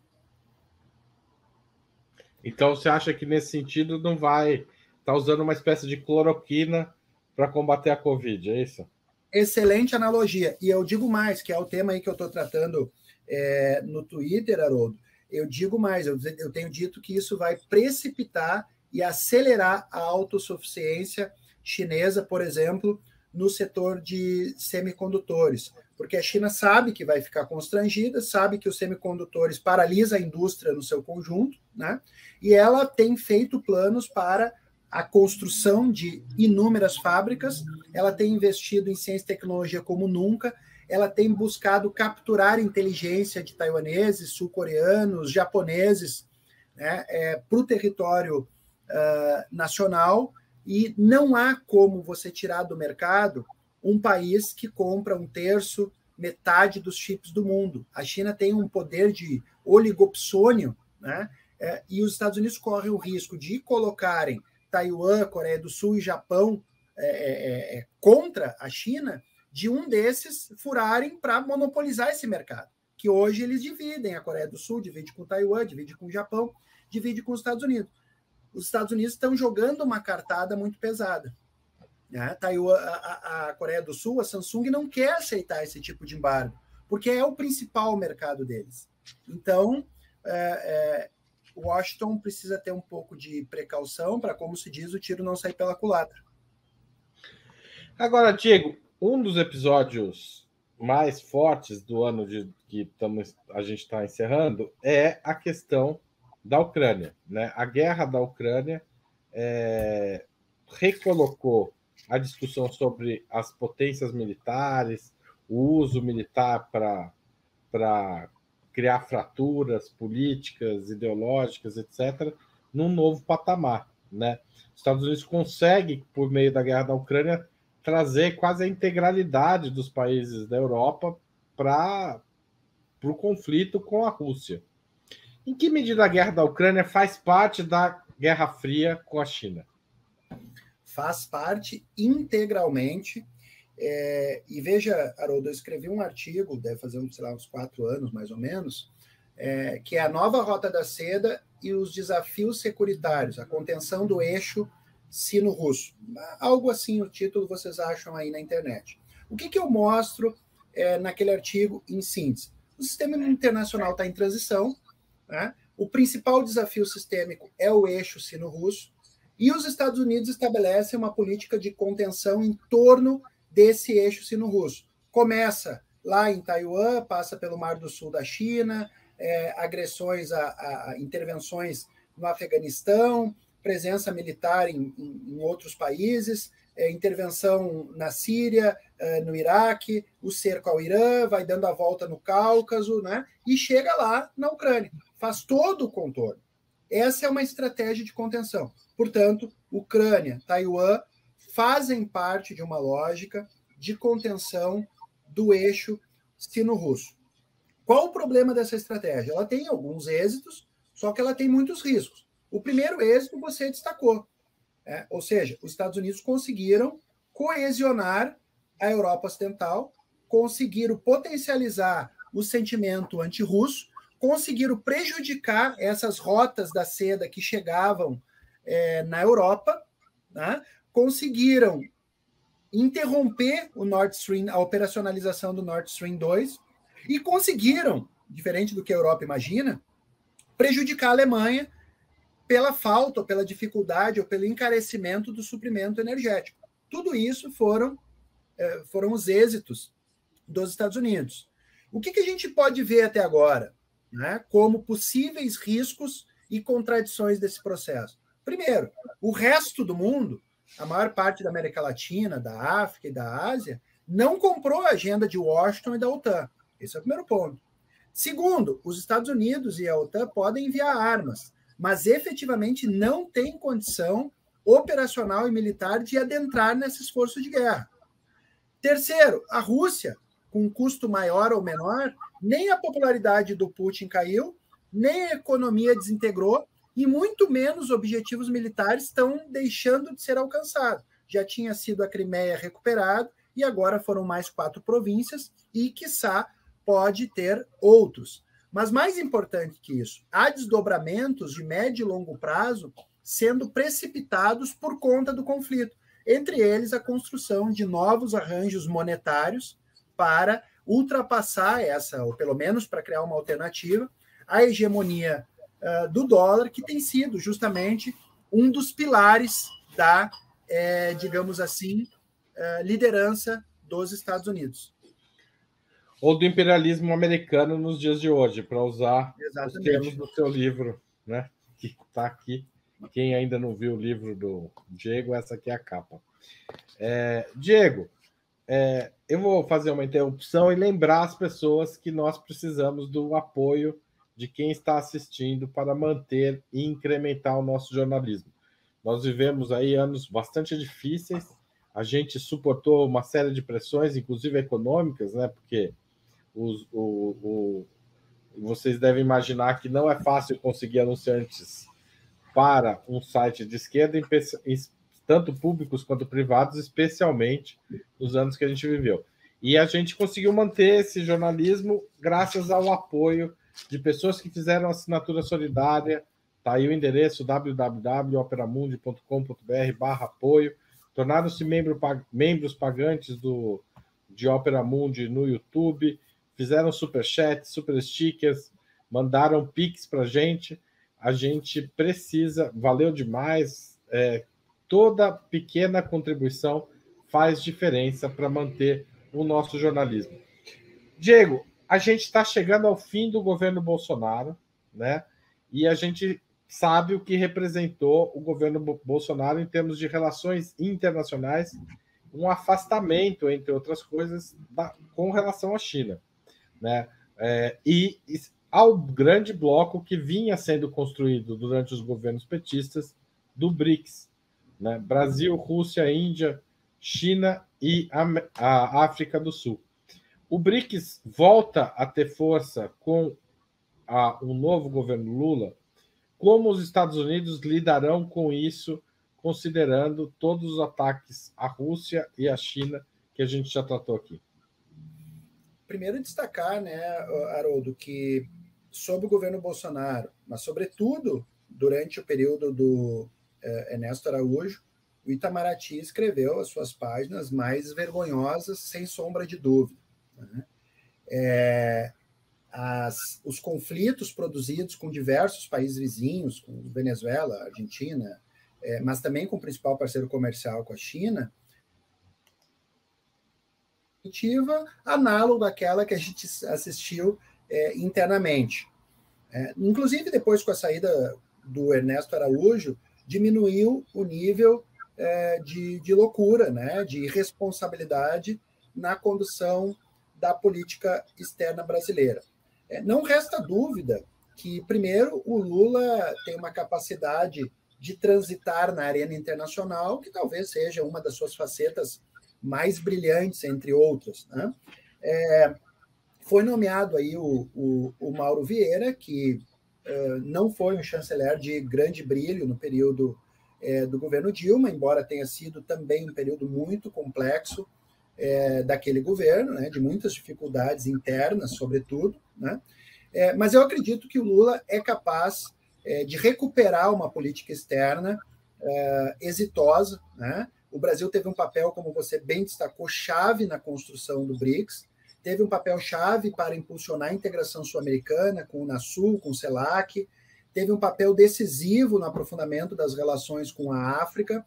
Então você acha que nesse sentido não vai estar tá usando uma espécie de cloroquina para combater a Covid, é isso? Excelente analogia. E eu digo mais, que é o tema aí que eu estou tratando é, no Twitter, Haroldo. Eu digo mais, eu, eu tenho dito que isso vai precipitar e acelerar a autossuficiência chinesa, por exemplo, no setor de semicondutores porque a China sabe que vai ficar constrangida, sabe que os semicondutores paralisa a indústria no seu conjunto, né? E ela tem feito planos para a construção de inúmeras fábricas, ela tem investido em ciência e tecnologia como nunca, ela tem buscado capturar inteligência de taiwaneses, sul-coreanos, japoneses, né, é, para o território uh, nacional, e não há como você tirar do mercado um país que compra um terço, metade dos chips do mundo. A China tem um poder de oligopsônio, né? É, e os Estados Unidos correm o risco de colocarem Taiwan, Coreia do Sul e Japão é, é, é contra a China, de um desses furarem para monopolizar esse mercado. Que hoje eles dividem, a Coreia do Sul divide com Taiwan, divide com o Japão, divide com os Estados Unidos. Os Estados Unidos estão jogando uma cartada muito pesada. Né? Taiwan, a, a, Coreia do Sul, a Samsung não quer aceitar esse tipo de embargo, porque é o principal mercado deles. Então, é, é, Washington precisa ter um pouco de precaução para, como se diz, o tiro não sair pela culatra. Agora, Diego, um dos episódios mais fortes do ano de, que tamo, a gente está encerrando é a questão da Ucrânia. Né? A guerra da Ucrânia é, recolocou a discussão sobre as potências militares, o uso militar para criar fraturas políticas, ideológicas, etc., num novo patamar. Né? Os Estados Unidos consegue, por meio da guerra da Ucrânia, trazer quase a integralidade dos países da Europa para o conflito com a Rússia. Em que medida a guerra da Ucrânia faz parte da Guerra Fria com a China? faz parte integralmente. É, e veja, Haroldo, eu escrevi um artigo, deve fazer lá, uns quatro anos mais ou menos, é, que é a nova Rota da Seda e os desafios securitários, a contenção do eixo sino-russo. Algo assim o título vocês acham aí na internet. O que, que eu mostro é, naquele artigo em síntese? O sistema internacional está em transição, né? o principal desafio sistêmico é o eixo sino-russo, e os Estados Unidos estabelecem uma política de contenção em torno desse eixo sino-russo. Começa lá em Taiwan, passa pelo Mar do Sul da China, é, agressões a, a, intervenções no Afeganistão, presença militar em, em, em outros países, é, intervenção na Síria, é, no Iraque, o cerco ao Irã, vai dando a volta no Cáucaso, né? E chega lá na Ucrânia, faz todo o contorno. Essa é uma estratégia de contenção. Portanto, Ucrânia, Taiwan fazem parte de uma lógica de contenção do eixo sino-russo. Qual o problema dessa estratégia? Ela tem alguns êxitos, só que ela tem muitos riscos. O primeiro êxito você destacou, é, ou seja, os Estados Unidos conseguiram coesionar a Europa Ocidental, conseguiram potencializar o sentimento anti-russo, conseguiram prejudicar essas rotas da seda que chegavam é, na Europa, né? conseguiram interromper o Nord Stream, a operacionalização do Nord Stream 2, e conseguiram, diferente do que a Europa imagina, prejudicar a Alemanha pela falta, ou pela dificuldade, ou pelo encarecimento do suprimento energético. Tudo isso foram, é, foram os êxitos dos Estados Unidos. O que, que a gente pode ver até agora né, como possíveis riscos e contradições desse processo? Primeiro, o resto do mundo, a maior parte da América Latina, da África e da Ásia, não comprou a agenda de Washington e da OTAN. Esse é o primeiro ponto. Segundo, os Estados Unidos e a OTAN podem enviar armas, mas efetivamente não têm condição operacional e militar de adentrar nesse esforço de guerra. Terceiro, a Rússia, com um custo maior ou menor, nem a popularidade do Putin caiu, nem a economia desintegrou, e muito menos objetivos militares estão deixando de ser alcançados. Já tinha sido a Crimeia recuperado e agora foram mais quatro províncias e, quiçá, pode ter outros. Mas mais importante que isso, há desdobramentos de médio e longo prazo sendo precipitados por conta do conflito. Entre eles, a construção de novos arranjos monetários para ultrapassar essa, ou pelo menos para criar uma alternativa, a hegemonia uh, do dólar, que tem sido justamente um dos pilares da, é, digamos assim, uh, liderança dos Estados Unidos ou do imperialismo americano nos dias de hoje, para usar Exatamente. os termos do seu livro, né? Que está aqui. Quem ainda não viu o livro do Diego, essa aqui é a capa. É, Diego, é, eu vou fazer uma interrupção e lembrar as pessoas que nós precisamos do apoio de quem está assistindo para manter e incrementar o nosso jornalismo. Nós vivemos aí anos bastante difíceis, a gente suportou uma série de pressões, inclusive econômicas, né? Porque os, o, o, vocês devem imaginar que não é fácil conseguir anunciantes para um site de esquerda, tanto públicos quanto privados, especialmente nos anos que a gente viveu. E a gente conseguiu manter esse jornalismo graças ao apoio de pessoas que fizeram assinatura solidária. Está aí o endereço www.operamundi.com.br barra apoio. Tornaram-se membro, membros pagantes do, de Opera Mundi no YouTube fizeram super chat, super stickers, mandaram pix para gente. A gente precisa, valeu demais. É, toda pequena contribuição faz diferença para manter o nosso jornalismo. Diego, a gente está chegando ao fim do governo Bolsonaro, né? E a gente sabe o que representou o governo Bolsonaro em termos de relações internacionais, um afastamento, entre outras coisas, da, com relação à China né? É, e, e ao grande bloco que vinha sendo construído durante os governos petistas do BRICS, né? Brasil, Rússia, Índia, China e a, África do Sul. O BRICS volta a ter força com a, novo governo Lula. Como os Estados Unidos lidarão com isso, considerando todos os ataques à Rússia e à China que a gente já tratou aqui? primeiro destacar, né, Haroldo, que sob o governo Bolsonaro, mas sobretudo durante o período do eh, Ernesto Araújo, o Itamaraty escreveu as suas páginas mais vergonhosas, sem sombra de dúvida. Né? É, as, os conflitos produzidos com diversos países vizinhos, com Venezuela, Argentina, é, mas também com o principal parceiro comercial, com a China, análoga àquela que a gente assistiu é, internamente. É, inclusive, depois com a saída do Ernesto Araújo, diminuiu o nível é, de, de loucura, né, de irresponsabilidade na condução da política externa brasileira. É, não resta dúvida que, primeiro, o Lula tem uma capacidade de transitar na arena internacional, que talvez seja uma das suas facetas mais brilhantes, entre outros. Né? É, foi nomeado aí o, o, o, Mauro Vieira, que não foi um chanceler de grande brilho no período do governo Dilma, embora tenha sido também um período muito complexo daquele governo, né, de muitas dificuldades internas, sobretudo. Né, mas eu acredito que o Lula é capaz de recuperar uma política externa exitosa. Né? O Brasil teve um papel, como você bem destacou, chave na construção do BRICS teve um papel chave para impulsionar a integração sul-americana com o NASUL, com o CELAC, teve um papel decisivo no aprofundamento das relações com a África,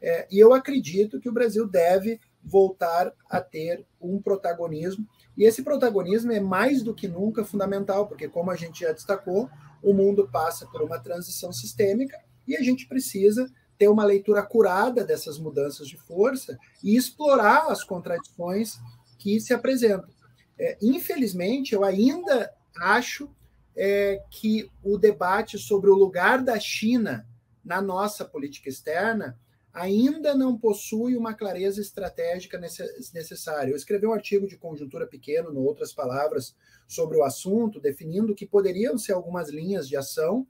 é, e eu acredito que o Brasil deve voltar a ter um protagonismo, e esse protagonismo é mais do que nunca fundamental, porque, como a gente já destacou, o mundo passa por uma transição sistêmica e a gente precisa ter uma leitura curada dessas mudanças de força e explorar as contradições que se apresentam. É, infelizmente, eu ainda acho é, que o debate sobre o lugar da China na nossa política externa ainda não possui uma clareza estratégica necessária. Eu escrevi um artigo de conjuntura pequeno, no outras palavras, sobre o assunto, definindo que poderiam ser algumas linhas de ação,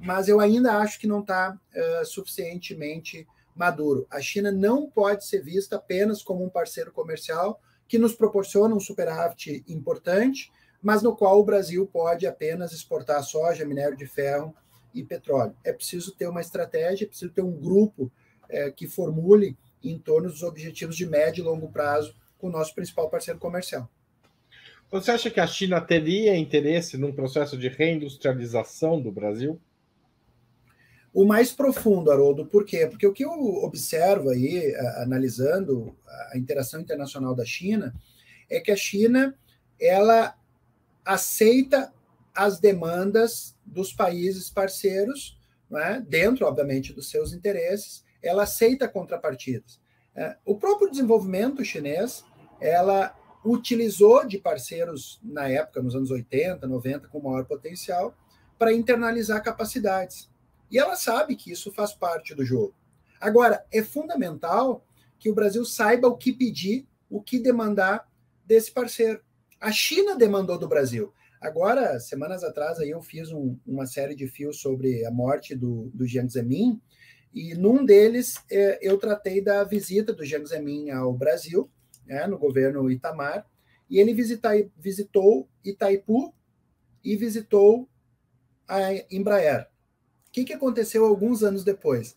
mas eu ainda acho que não está uh, suficientemente maduro. A China não pode ser vista apenas como um parceiro comercial, que nos proporciona um superávit importante, mas no qual o Brasil pode apenas exportar soja, minério de ferro e petróleo. É preciso ter uma estratégia, é preciso ter um grupo é, que formule em torno dos objetivos de médio e longo prazo com o nosso principal parceiro comercial. Você acha que a China teria interesse num processo de reindustrialização do Brasil? O mais profundo, Haroldo. Por quê? Porque o que eu observo aí, analisando a interação internacional da China, é que a China ela aceita as demandas dos países parceiros, é? dentro, obviamente, dos seus interesses, ela aceita contrapartidas. É, o próprio desenvolvimento chinês, ela utilizou de parceiros na época, nos anos 80, 90, com maior potencial, para internalizar capacidades. E ela sabe que isso faz parte do jogo. Agora, é fundamental que o Brasil saiba o que pedir, o que demandar desse parceiro. A China demandou do Brasil. Agora, semanas atrás, aí eu fiz um, uma série de fios sobre a morte do, do Jiang Zemin, e num deles é, eu tratei da visita do Jiang Zemin ao Brasil, né, no governo Itamar, e ele visita, visitou Itaipu e visitou a Embraer. Que, que aconteceu alguns anos depois?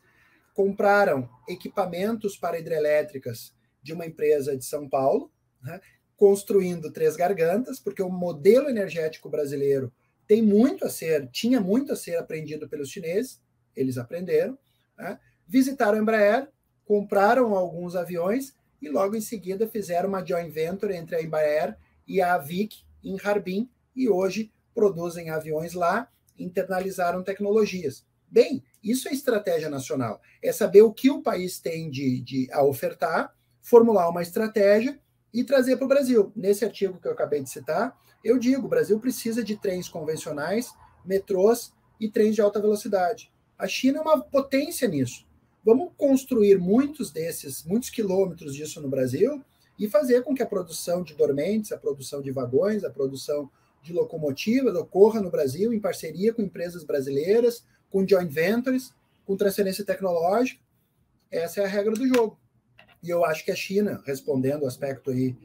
Compraram equipamentos para hidrelétricas de uma empresa de São Paulo, né, construindo três gargantas, porque o modelo energético brasileiro tem muito a ser, tinha muito a ser aprendido pelos chineses, eles aprenderam, né, visitaram a Embraer, compraram alguns aviões e logo em seguida fizeram uma joint venture entre a Embraer e a Avic em Harbin e hoje produzem aviões lá internalizaram tecnologias. Bem, isso é estratégia nacional. É saber o que o país tem de, de a ofertar, formular uma estratégia e trazer para o Brasil. Nesse artigo que eu acabei de citar, eu digo: o Brasil precisa de trens convencionais, metrôs e trens de alta velocidade. A China é uma potência nisso. Vamos construir muitos desses, muitos quilômetros disso no Brasil e fazer com que a produção de dormentes, a produção de vagões, a produção de locomotivas ocorra no Brasil em parceria com empresas brasileiras, com joint ventures, com transferência tecnológica. Essa é a regra do jogo. E eu acho que a China, respondendo o aspecto aí,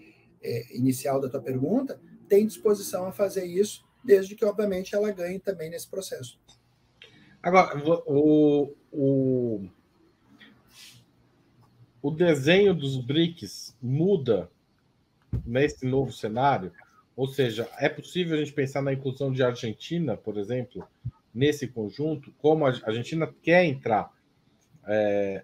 é, inicial da tua pergunta, tem disposição a fazer isso, desde que, obviamente, ela ganhe também nesse processo. Agora, o, o, o desenho dos BRICS muda nesse novo cenário? Ou seja, é possível a gente pensar na inclusão de Argentina, por exemplo, nesse conjunto, como a Argentina quer entrar. É,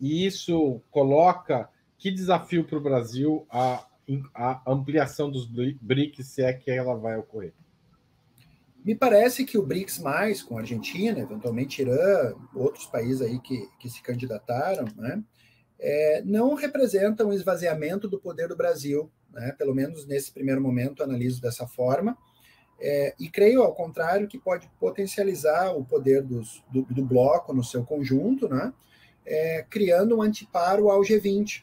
e isso coloca que desafio para o Brasil a, a ampliação dos BRICS, se é que ela vai ocorrer? Me parece que o BRICS, mais, com a Argentina, eventualmente Irã, outros países aí que, que se candidataram, né, é, não representam um esvaziamento do poder do Brasil né? pelo menos nesse primeiro momento analiso dessa forma, é, e creio, ao contrário, que pode potencializar o poder dos, do, do, bloco no seu conjunto, né? É, criando um antiparo ao G20.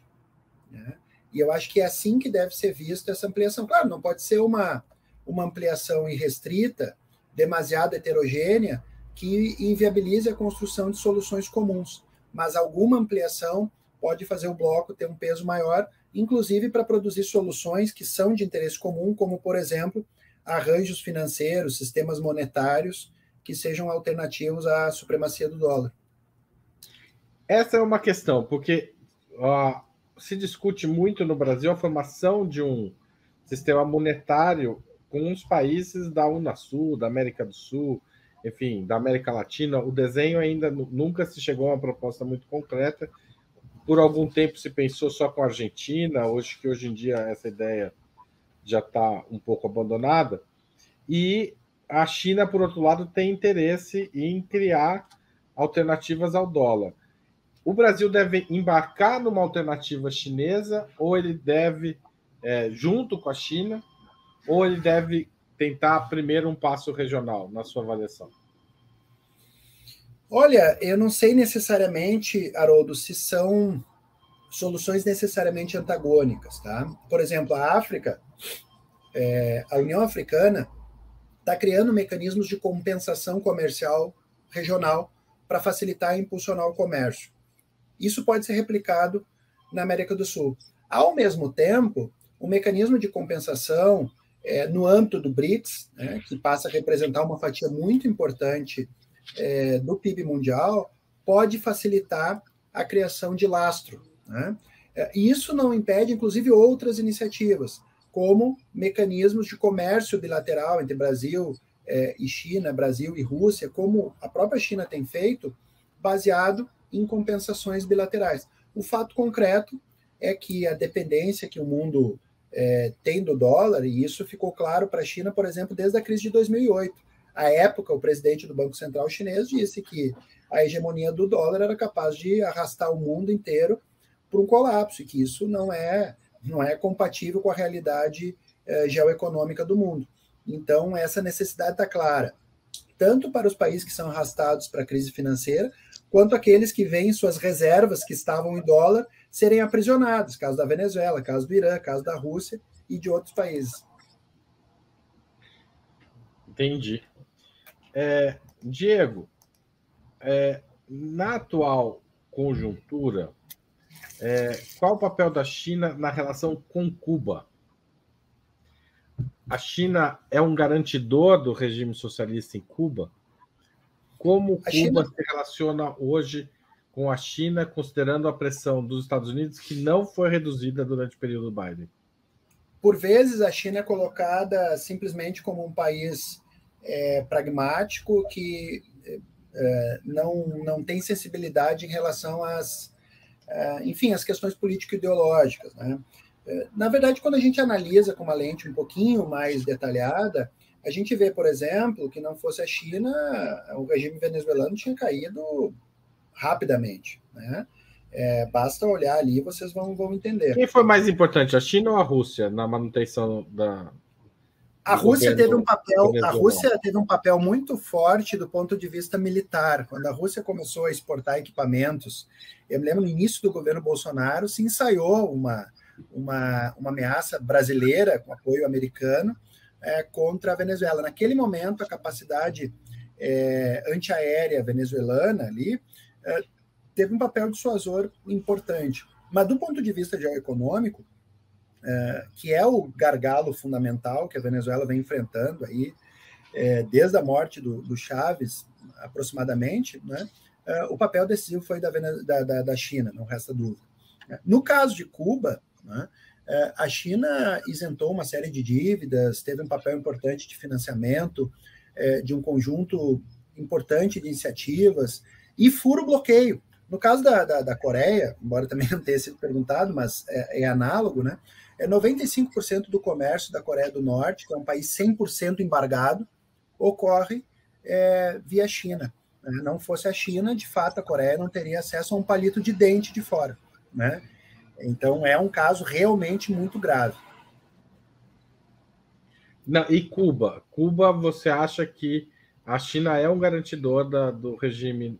Né? E eu acho que é assim que deve ser vista essa ampliação. Claro, não pode ser uma, uma ampliação irrestrita, demasiado heterogênea que inviabilize a construção de soluções comuns. Mas alguma ampliação pode fazer o bloco ter um peso maior, inclusive para produzir soluções que são de interesse comum, como, por exemplo, arranjos financeiros, sistemas monetários que sejam alternativos à supremacia do dólar. Essa é uma questão, porque uh, se discute muito no Brasil a formação de um sistema monetário com os países da Unasul, da América do Sul, enfim, da América Latina. O desenho ainda nunca se chegou a uma proposta muito concreta. Por algum tempo se pensou só com a Argentina, hoje que hoje em dia essa ideia já está um pouco abandonada. E a China, por outro lado, tem interesse em criar alternativas ao dólar. O Brasil deve embarcar numa alternativa chinesa ou ele deve, é, junto com a China, ou ele deve tentar primeiro um passo regional, na sua avaliação? Olha, eu não sei necessariamente, Haroldo, se são soluções necessariamente antagônicas, tá? Por exemplo, a África, é, a União Africana está criando mecanismos de compensação comercial regional para facilitar e impulsionar o comércio. Isso pode ser replicado na América do Sul. Ao mesmo tempo, o mecanismo de compensação é, no âmbito do BRICS, né, que passa a representar uma fatia muito importante é, do PIB mundial, pode facilitar a criação de lastro. Né? É, isso não impede, inclusive, outras iniciativas, como mecanismos de comércio bilateral entre Brasil é, e China, Brasil e Rússia, como a própria China tem feito, baseado em compensações bilaterais. O fato concreto é que a dependência que o mundo é, tem do dólar, e isso ficou claro para a China, por exemplo, desde a crise de 2008. À época, o presidente do Banco Central chinês disse que a hegemonia do dólar era capaz de arrastar o mundo inteiro para um colapso, e que isso não é, não é compatível com a realidade é, geoeconômica do mundo. Então, essa necessidade está clara, tanto para os países que são arrastados para a crise financeira, quanto aqueles que veem suas reservas que estavam em dólar serem aprisionados, caso da Venezuela, caso do Irã, caso da Rússia e de outros países. Entendi. É, Diego, é, na atual conjuntura, é, qual o papel da China na relação com Cuba? A China é um garantidor do regime socialista em Cuba? Como Cuba China... se relaciona hoje com a China, considerando a pressão dos Estados Unidos, que não foi reduzida durante o período Biden? Por vezes, a China é colocada simplesmente como um país é, pragmático que é, não, não tem sensibilidade em relação às, é, enfim, às questões político-ideológicas. Né? É, na verdade, quando a gente analisa com uma lente um pouquinho mais detalhada, a gente vê, por exemplo, que não fosse a China, o regime venezuelano tinha caído rapidamente. Né? É, basta olhar ali vocês vão, vão entender. Quem foi mais importante, a China ou a Rússia, na manutenção da. A Rússia teve um papel, a Rússia teve um papel muito forte do ponto de vista militar. Quando a Rússia começou a exportar equipamentos, eu me lembro no início do governo Bolsonaro se ensaiou uma, uma, uma ameaça brasileira com apoio americano é, contra a Venezuela. Naquele momento, a capacidade é, antiaérea venezuelana ali é, teve um papel dissuasor importante. Mas do ponto de vista geoeconômico, é, que é o gargalo fundamental que a Venezuela vem enfrentando aí é, desde a morte do, do Chaves, aproximadamente, né, é, o papel decisivo foi da, da, da, China, não resta dúvida. No caso de Cuba, né, a China isentou uma série de dívidas, teve um papel importante de financiamento de um conjunto importante de iniciativas e fura o bloqueio. No caso da, da, da, Coreia, embora também (laughs) não tenha sido perguntado, mas é, é análogo, né? É 95% do comércio da Coreia do Norte, que é um país 100% embargado, ocorre é, via China. Né? Não fosse a China, de fato, a Coreia não teria acesso a um palito de dente de fora, né? Então é um caso realmente muito grave. Não, e Cuba? Cuba, você acha que a China é um garantidor da, do regime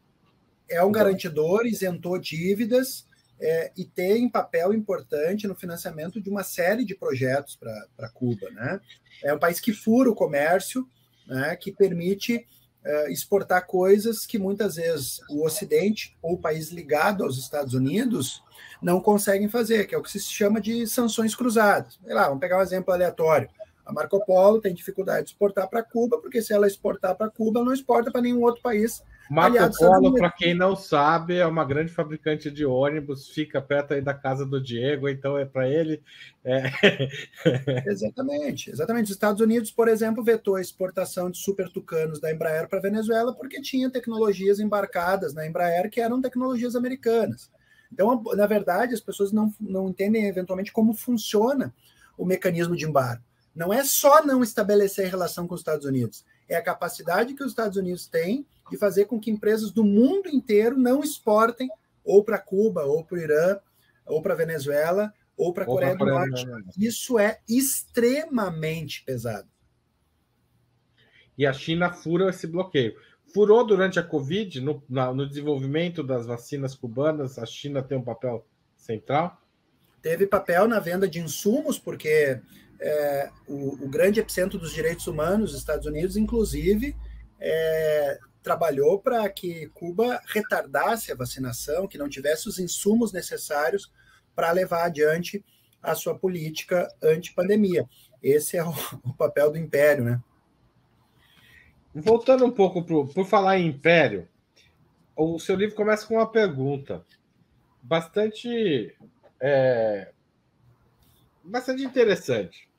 é um garantidor, isentou dívidas é, e tem papel importante no financiamento de uma série de projetos para Cuba. Né? É um país que fura o comércio né, que permite uh, exportar coisas que muitas vezes o Ocidente ou o país ligado aos Estados Unidos não conseguem fazer, que é o que se chama de sanções cruzadas. Sei lá, vamos pegar um exemplo aleatório. A Marco Polo tem dificuldade de exportar para Cuba, porque se ela exportar para Cuba, ela não exporta para nenhum outro país. Marco Polo, para quem não sabe, é uma grande fabricante de ônibus, fica perto aí da casa do Diego, então é para ele. É... (laughs) exatamente, exatamente. Os Estados Unidos, por exemplo, vetou a exportação de super tucanos da Embraer para a Venezuela porque tinha tecnologias embarcadas na Embraer que eram tecnologias americanas. Então, na verdade, as pessoas não, não entendem eventualmente como funciona o mecanismo de embargo. Não é só não estabelecer relação com os Estados Unidos, é a capacidade que os Estados Unidos têm de fazer com que empresas do mundo inteiro não exportem ou para Cuba, ou para o Irã, ou para a Venezuela, ou para a Coreia do Norte. Isso é extremamente pesado. E a China fura esse bloqueio. Furou durante a Covid, no, no desenvolvimento das vacinas cubanas, a China tem um papel central? Teve papel na venda de insumos, porque é, o, o, grande epicentro dos direitos humanos, os Estados Unidos, inclusive, é, trabalhou para que Cuba retardasse a vacinação, que não tivesse os insumos necessários para levar adiante a sua política anti-pandemia. Esse é o, o, papel do império, né? Voltando um pouco pro, por falar em império, o seu livro começa com uma pergunta bastante é, bastante interessante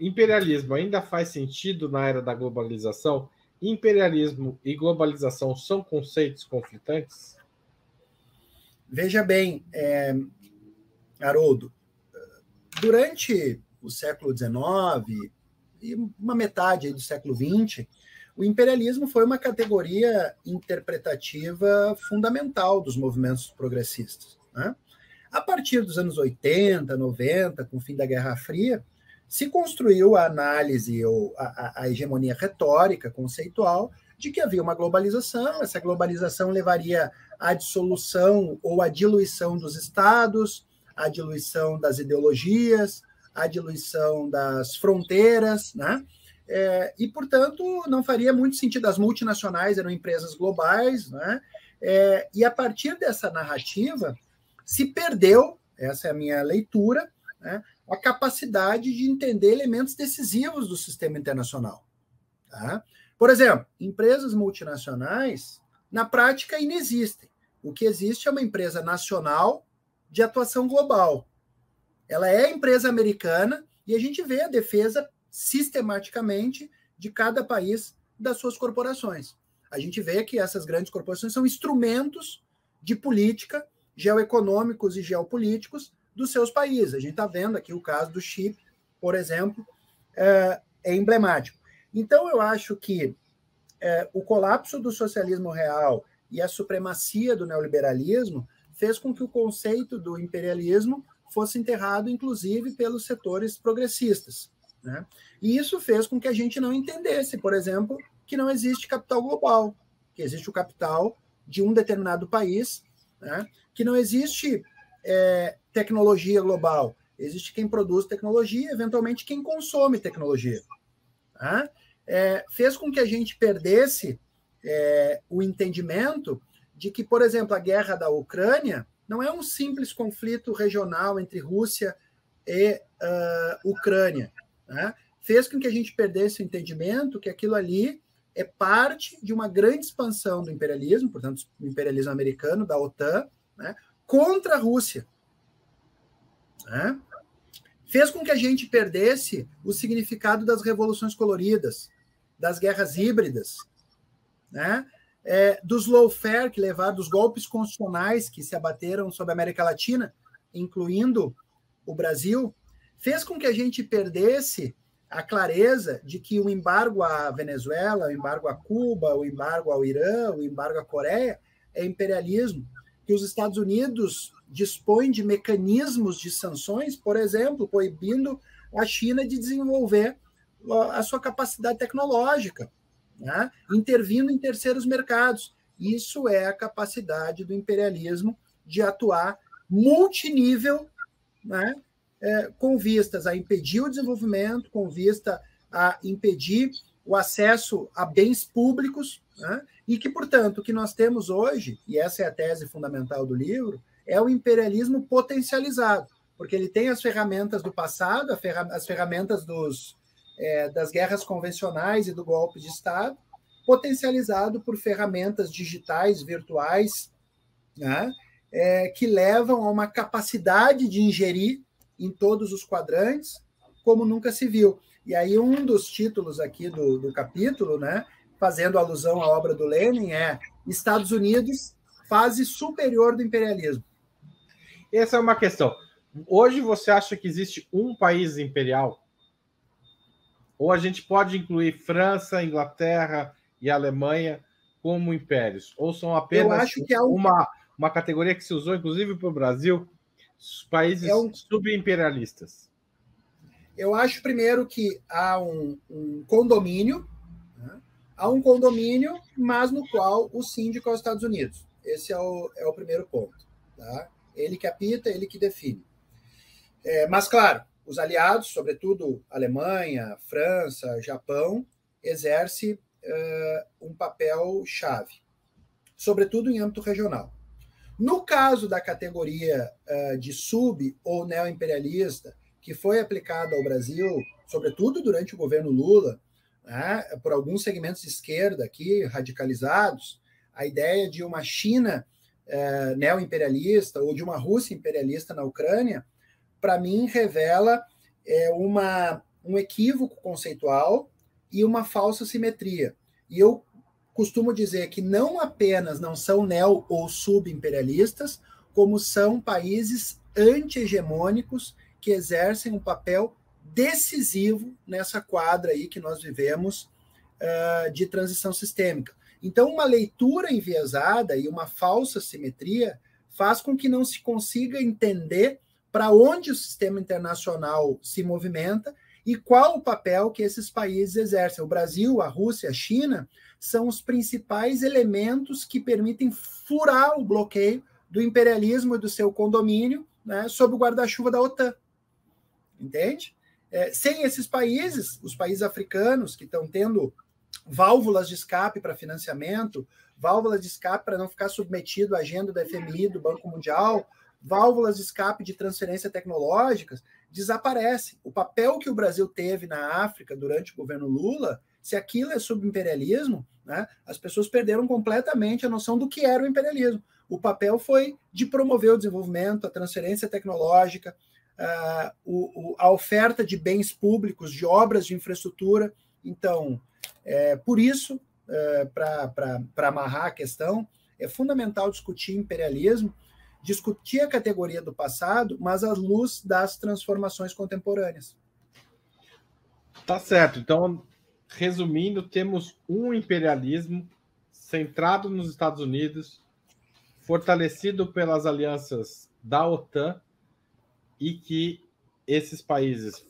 imperialismo ainda faz sentido na era da globalização? Imperialismo e globalização são conceitos conflitantes? Veja bem, é, Haroldo, durante o século XIX e uma metade do século XX, o imperialismo foi uma categoria interpretativa fundamental dos movimentos progressistas. Né? A partir dos anos 80, 90, com o fim da Guerra Fria, se construiu a análise ou a, a, hegemonia retórica, conceitual, de que havia uma globalização, essa globalização levaria à dissolução ou à diluição dos estados, à diluição das ideologias, à diluição das fronteiras, né? É, e, portanto, não faria muito sentido. As multinacionais eram empresas globais, né? É, e a partir dessa narrativa se perdeu, essa é a minha leitura, né? A capacidade de entender elementos decisivos do sistema internacional. Tá? Por exemplo, empresas multinacionais, na prática, inexistem. O que existe é uma empresa nacional de atuação global. Ela é empresa americana e a gente vê a defesa sistematicamente de cada país das suas corporações. A gente vê que essas grandes corporações são instrumentos de política geoeconômicos e geopolíticos dos seus países. A gente está vendo aqui o caso do Chip, por exemplo, é, é emblemático. Então, eu acho que é, o colapso do socialismo real e a supremacia do neoliberalismo fez com que o conceito do imperialismo fosse enterrado, inclusive, pelos setores progressistas. Né? E isso fez com que a gente não entendesse, por exemplo, que não existe capital global, que existe o capital de um determinado país, né? que não existe é, tecnologia global. Existe quem produz tecnologia, eventualmente quem consome tecnologia. Tá? É, fez com que a gente perdesse é, o entendimento de que, por exemplo, a guerra da Ucrânia não é um simples conflito regional entre Rússia e uh, Ucrânia. Né? Fez com que a gente perdesse o entendimento que aquilo ali é parte de uma grande expansão do imperialismo, portanto, do imperialismo americano, da OTAN, né? Contra a Rússia. Né? Fez com que a gente perdesse o significado das revoluções coloridas, das guerras híbridas, né? É, dos lawfare que levaram, dos golpes constitucionais que se abateram sobre a América Latina, incluindo o Brasil, fez com que a gente perdesse a clareza de que o embargo à Venezuela, o embargo a Cuba, o embargo ao Irã, o embargo à Coreia é imperialismo, que os Estados Unidos dispõem de mecanismos de sanções, por exemplo, proibindo a China de desenvolver a sua capacidade tecnológica, né? intervindo em terceiros mercados. Isso é a capacidade do imperialismo de atuar multinível, né? É, com vistas a impedir o desenvolvimento, com vista a impedir o acesso a bens públicos, né? E que, portanto, o que nós temos hoje, e essa é a tese fundamental do livro, é o imperialismo potencializado, porque ele tem as ferramentas do passado, as ferramentas dos, é, das guerras convencionais e do golpe de Estado, potencializado por ferramentas digitais, virtuais, né? é, que levam a uma capacidade de ingerir em todos os quadrantes, como nunca se viu. E aí, um dos títulos aqui do, do capítulo, né, fazendo alusão à obra do Lenin, é Estados Unidos, fase superior do imperialismo. Essa é uma questão. Hoje você acha que existe um país imperial? Ou a gente pode incluir França, Inglaterra e Alemanha como impérios? Ou são apenas um... uma, uma categoria que se usou, inclusive, para o Brasil, países é um... subimperialistas? Eu acho, primeiro, que há um, um condomínio, há um condomínio, mas no qual o síndico é os Estados Unidos. Esse é o, é o primeiro ponto. Tá? Ele que apita, ele que define. É, mas, claro, os aliados, sobretudo Alemanha, França, Japão, exerce uh, um papel chave, sobretudo em âmbito regional. No caso da categoria uh, de sub ou neoimperialista, que foi aplicado ao Brasil, sobretudo durante o governo Lula, né, por alguns segmentos de esquerda aqui radicalizados, a ideia de uma China eh, neoimperialista ou de uma Rússia imperialista na Ucrânia, para mim revela eh, uma, um equívoco conceitual e uma falsa simetria. E eu costumo dizer que não apenas não são neo ou subimperialistas, como são países anti-hegemônicos que exercem um papel decisivo nessa quadra aí que nós vivemos uh, de transição sistêmica. Então, uma leitura enviesada e uma falsa simetria faz com que não se consiga entender para onde o sistema internacional se movimenta e qual o papel que esses países exercem. O Brasil, a Rússia, a China são os principais elementos que permitem furar o bloqueio do imperialismo e do seu condomínio né, sob o guarda-chuva da OTAN entende? É, sem esses países, os países africanos que estão tendo válvulas de escape para financiamento, válvulas de escape para não ficar submetido à agenda do FMI, do Banco Mundial, válvulas de escape de transferência tecnológicas, desaparece. O papel que o Brasil teve na África durante o governo Lula, se aquilo é subimperialismo, né, as pessoas perderam completamente a noção do que era o imperialismo. O papel foi de promover o desenvolvimento, a transferência tecnológica, uh, o, o, a oferta de bens públicos, de obras de infraestrutura. Então, é, por isso, é, para amarrar a questão, é fundamental discutir imperialismo, discutir a categoria do passado, mas à luz das transformações contemporâneas. Tá certo. Então, resumindo, temos um imperialismo centrado nos Estados Unidos, fortalecido pelas alianças da OTAN e que esses países,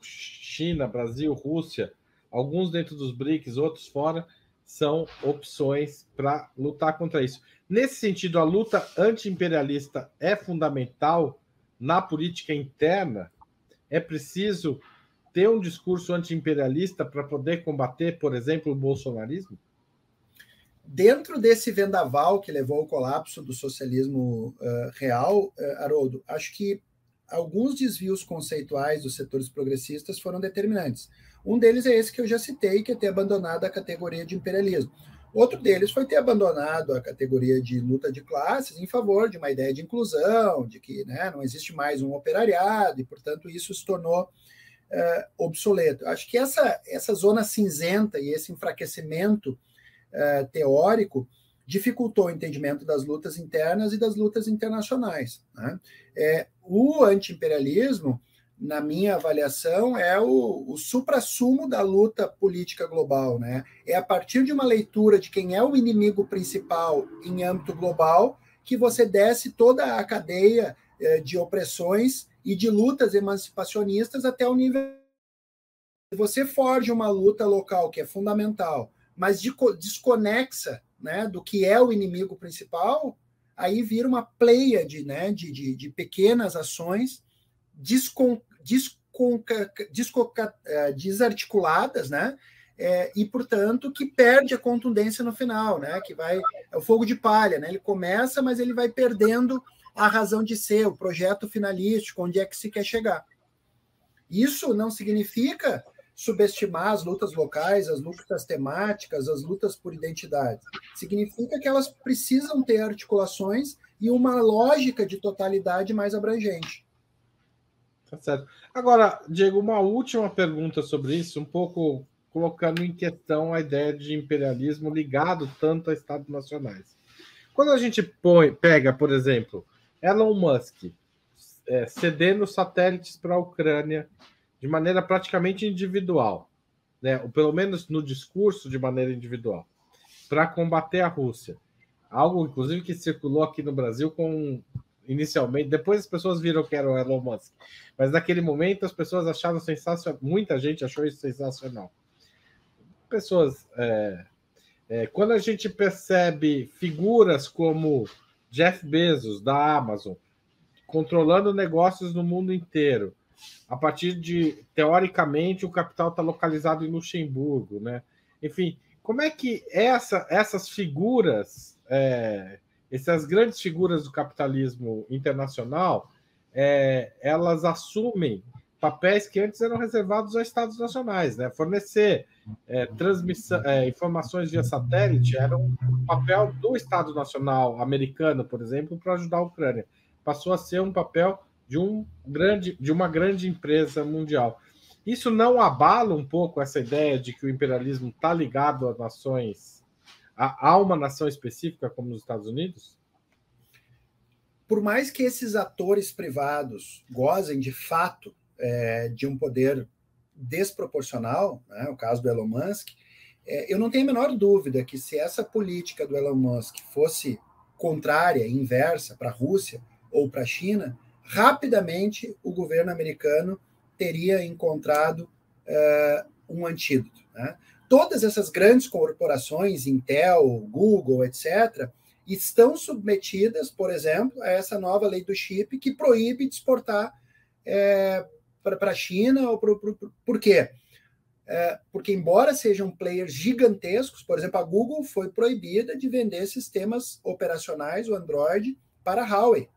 China, Brasil, Rússia, alguns dentro dos BRICS, outros fora, são opções para lutar contra isso. Nesse sentido, a luta anti-imperialista é fundamental na política interna. É preciso ter um discurso anti-imperialista para poder combater, por exemplo, o bolsonarismo? Dentro desse vendaval que levou ao colapso do socialismo uh, real, uh, Haroldo, acho que alguns desvios conceituais dos setores progressistas foram determinantes. Um deles é esse que eu já citei, que é ter abandonado a categoria de imperialismo. Outro deles foi ter abandonado a categoria de luta de classes em favor de uma ideia de inclusão, de que né, não existe mais um operariado, e, portanto, isso se tornou uh, obsoleto. Acho que essa, essa zona cinzenta e esse enfraquecimento uh, teórico dificultou o entendimento das lutas internas e das lutas internacionais. Né? É, o antiimperialismo, na minha avaliação, é o, o supra-sumo da luta política global. Né? É a partir de uma leitura de quem é o inimigo principal em âmbito global que você desce toda a cadeia é, de opressões e de lutas emancipacionistas até o nível. Você forja uma luta local que é fundamental, mas desconexa né, do que é o inimigo principal, aí vira uma pleia de, né, de, de, de pequenas ações descon, descon, descon, é, desarticuladas, né, é, e, portanto, que perde a contundência no final, né? Que vai é o fogo de palha, né? Ele começa, mas ele vai perdendo a razão de ser, o projeto finalístico, onde é que se quer chegar. Isso não significa subestimar as lutas locais, as lutas temáticas, as lutas por identidade. Significa que elas precisam ter articulações e uma lógica de totalidade mais abrangente. Tá certo. Agora, Diego, uma última pergunta sobre isso, um pouco colocando em questão a ideia de imperialismo ligado tanto a estados nacionais. Quando a gente põe, pega, por exemplo, Elon Musk é, cedendo satélites para a Ucrânia de maneira praticamente individual, né? ou pelo menos no discurso de maneira individual, para combater a Rússia. Algo, inclusive, que circulou aqui no Brasil com inicialmente, depois as pessoas viram que era o Elon Musk, mas naquele momento as pessoas acharam sensacional, muita gente achou isso sensacional. Pessoas, é, é, quando a gente percebe figuras como Jeff Bezos da Amazon controlando negócios no mundo inteiro, a partir de, teoricamente, o capital está localizado em Luxemburgo, né? Enfim, como é que essa, essas figuras, é, essas grandes figuras do capitalismo internacional, é, elas assumem papéis que antes eram reservados a estados nacionais, né? Fornecer é, transmissão, é, informações via satélite era um papel do Estado Nacional americano, por exemplo, para ajudar a Ucrânia. Passou a ser um papel de, um grande, de uma grande empresa mundial. Isso não abala um pouco essa ideia de que o imperialismo está ligado a nações, a, a uma nação específica, como os Estados Unidos? Por mais que esses atores privados gozem de fato é, de um poder desproporcional, né, o caso do Elon Musk, é, eu não tenho a menor dúvida que se essa política do Elon Musk fosse contrária, inversa para a Rússia ou para a China, rapidamente o governo americano teria encontrado uh, um antídoto. Né? Todas essas grandes corporações, Intel, Google, etc., estão submetidas, por exemplo, a essa nova lei do chip que proíbe de exportar é, para a China. Ou pro, pro, por quê? É, porque, embora sejam players gigantescos, por exemplo, a Google foi proibida de vender sistemas operacionais, o Android, para a Huawei.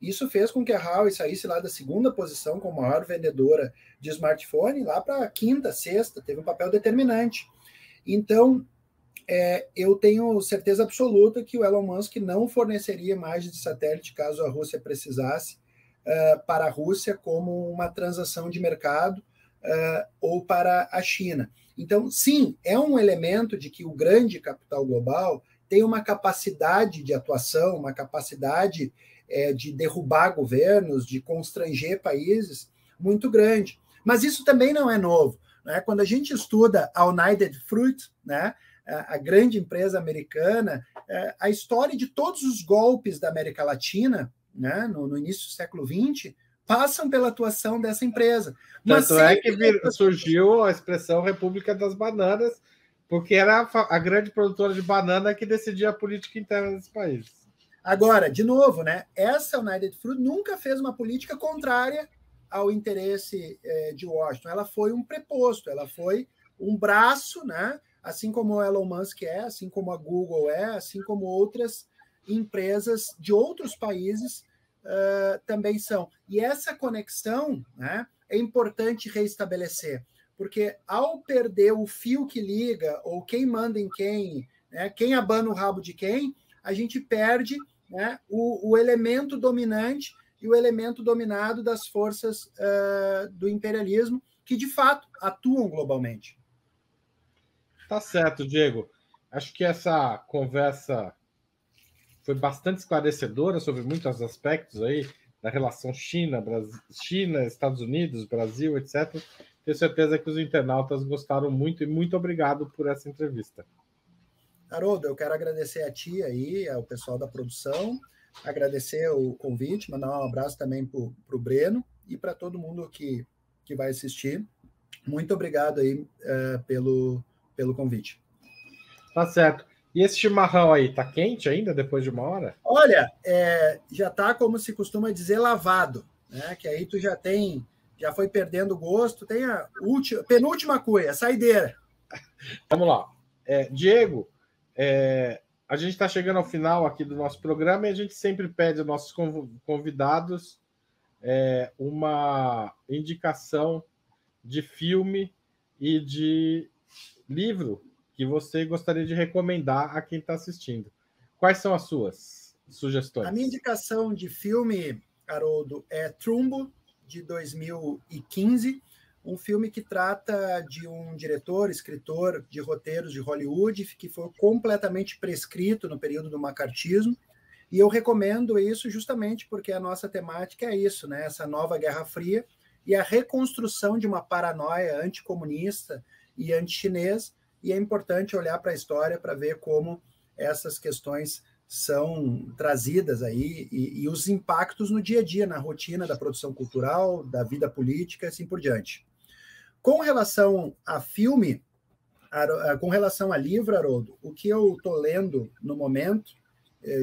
Isso fez com que a Huawei saísse lá da segunda posição como maior vendedora de smartphone lá para a quinta, sexta, teve um papel determinante. Então, é, eu tenho certeza absoluta que o Elon Musk não forneceria imagens de satélite caso a Rússia precisasse uh, para a Rússia como uma transação de mercado uh, ou para a China. Então, sim, é um elemento de que o grande capital global tem uma capacidade de atuação, uma capacidade é, de derrubar governos, de constranger países muito grande. Mas isso também não é novo. Né? Quando a gente estuda a United Fruit, né, a grande empresa americana, é, a história de todos os golpes da América Latina, né, no, no início do século XX, passam pela atuação dessa empresa. Mas Tanto é que vir, surgiu a expressão República das Bananas, porque era a, a grande produtora de banana que decidia a política interna desse país. Agora, de novo, né? Essa United Fruit nunca fez uma política contrária ao interesse é, de Washington. Ela foi um preposto, ela foi um braço, né? Assim como o Elon Musk é, assim como a Google é, assim como outras empresas de outros países uh, também são. E essa conexão, né? É importante reestabelecer, porque ao perder o fio que liga ou quem manda em quem, né? Quem abana o rabo de quem, a gente perde né, o, o elemento dominante e o elemento dominado das forças uh, do imperialismo, que de fato atuam globalmente. Tá certo, Diego. Acho que essa conversa foi bastante esclarecedora sobre muitos aspectos aí da relação China, Brasil, China, Estados Unidos, Brasil, etc. Tenho certeza que os internautas gostaram muito e muito obrigado por essa entrevista. Haroldo, eu quero agradecer a ti aí, ao pessoal da produção, agradecer o convite, mandar um abraço também para o Breno e para todo mundo que, que vai assistir. Muito obrigado aí é, pelo, pelo convite. Tá certo. E esse chimarrão aí, tá quente ainda depois de uma hora? Olha, é, já tá como se costuma dizer lavado, né? Que aí tu já tem, já foi perdendo o gosto, tem a última, penúltima cuia, a saideira. Vamos lá. É, Diego, é, a gente está chegando ao final aqui do nosso programa e a gente sempre pede aos nossos convidados é, uma indicação de filme e de livro que você gostaria de recomendar a quem está assistindo. Quais são as suas sugestões? A minha indicação de filme, Haroldo, é Trumbo, de 2015 um filme que trata de um diretor, escritor de roteiros de Hollywood, que foi completamente prescrito no período do macartismo. E eu recomendo isso justamente porque a nossa temática é isso, né? Essa nova Guerra Fria e a reconstrução de uma paranoia anticomunista e anti-chinês. E é importante olhar para a história para ver como essas questões são trazidas aí e, e, os impactos no dia a dia, na rotina da produção cultural, da vida política, assim por diante. Com relação a filme, com relação a livro, Haroldo, o que eu estou lendo no momento,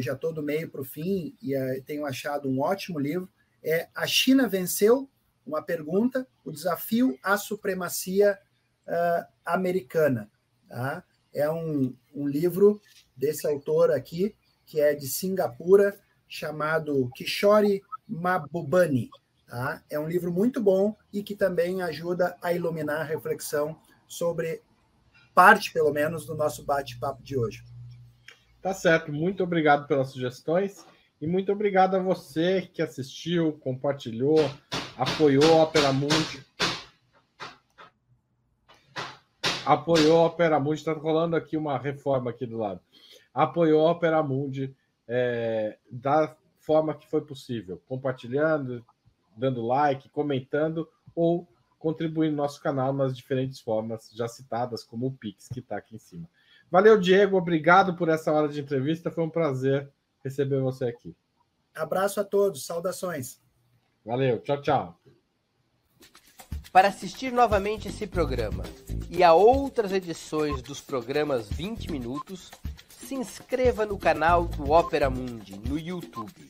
já estou do meio para o fim e eh, tenho achado um ótimo livro, é A China Venceu? Uma pergunta, o desafio à supremacia uh, americana. Tá? É um, um livro desse autor aqui, que é de Singapura, chamado Kishore Mabubani. Tá? É um livro muito bom e que também ajuda a iluminar a reflexão sobre parte, pelo menos, do nosso bate-papo de hoje. Tá certo. Muito obrigado pelas sugestões e muito obrigado a você que assistiu, compartilhou, apoiou a Opera Mundi. Apoiou a Opera Mundi. Está rolando aqui uma reforma aqui do lado. Apoiou a Opera Mundi é, da forma que foi possível, compartilhando, dando like, comentando ou contribuindo no nosso canal nas diferentes formas já citadas, como o Pix, que está aqui em cima. Valeu, Diego. Obrigado por essa hora de entrevista. Foi um prazer receber você aqui. Abraço a todos. Saudações. Valeu. Tchau, tchau. Para assistir novamente esse programa e a outras edições dos programas 20 Minutos, se inscreva no canal do Opera Mundi no YouTube.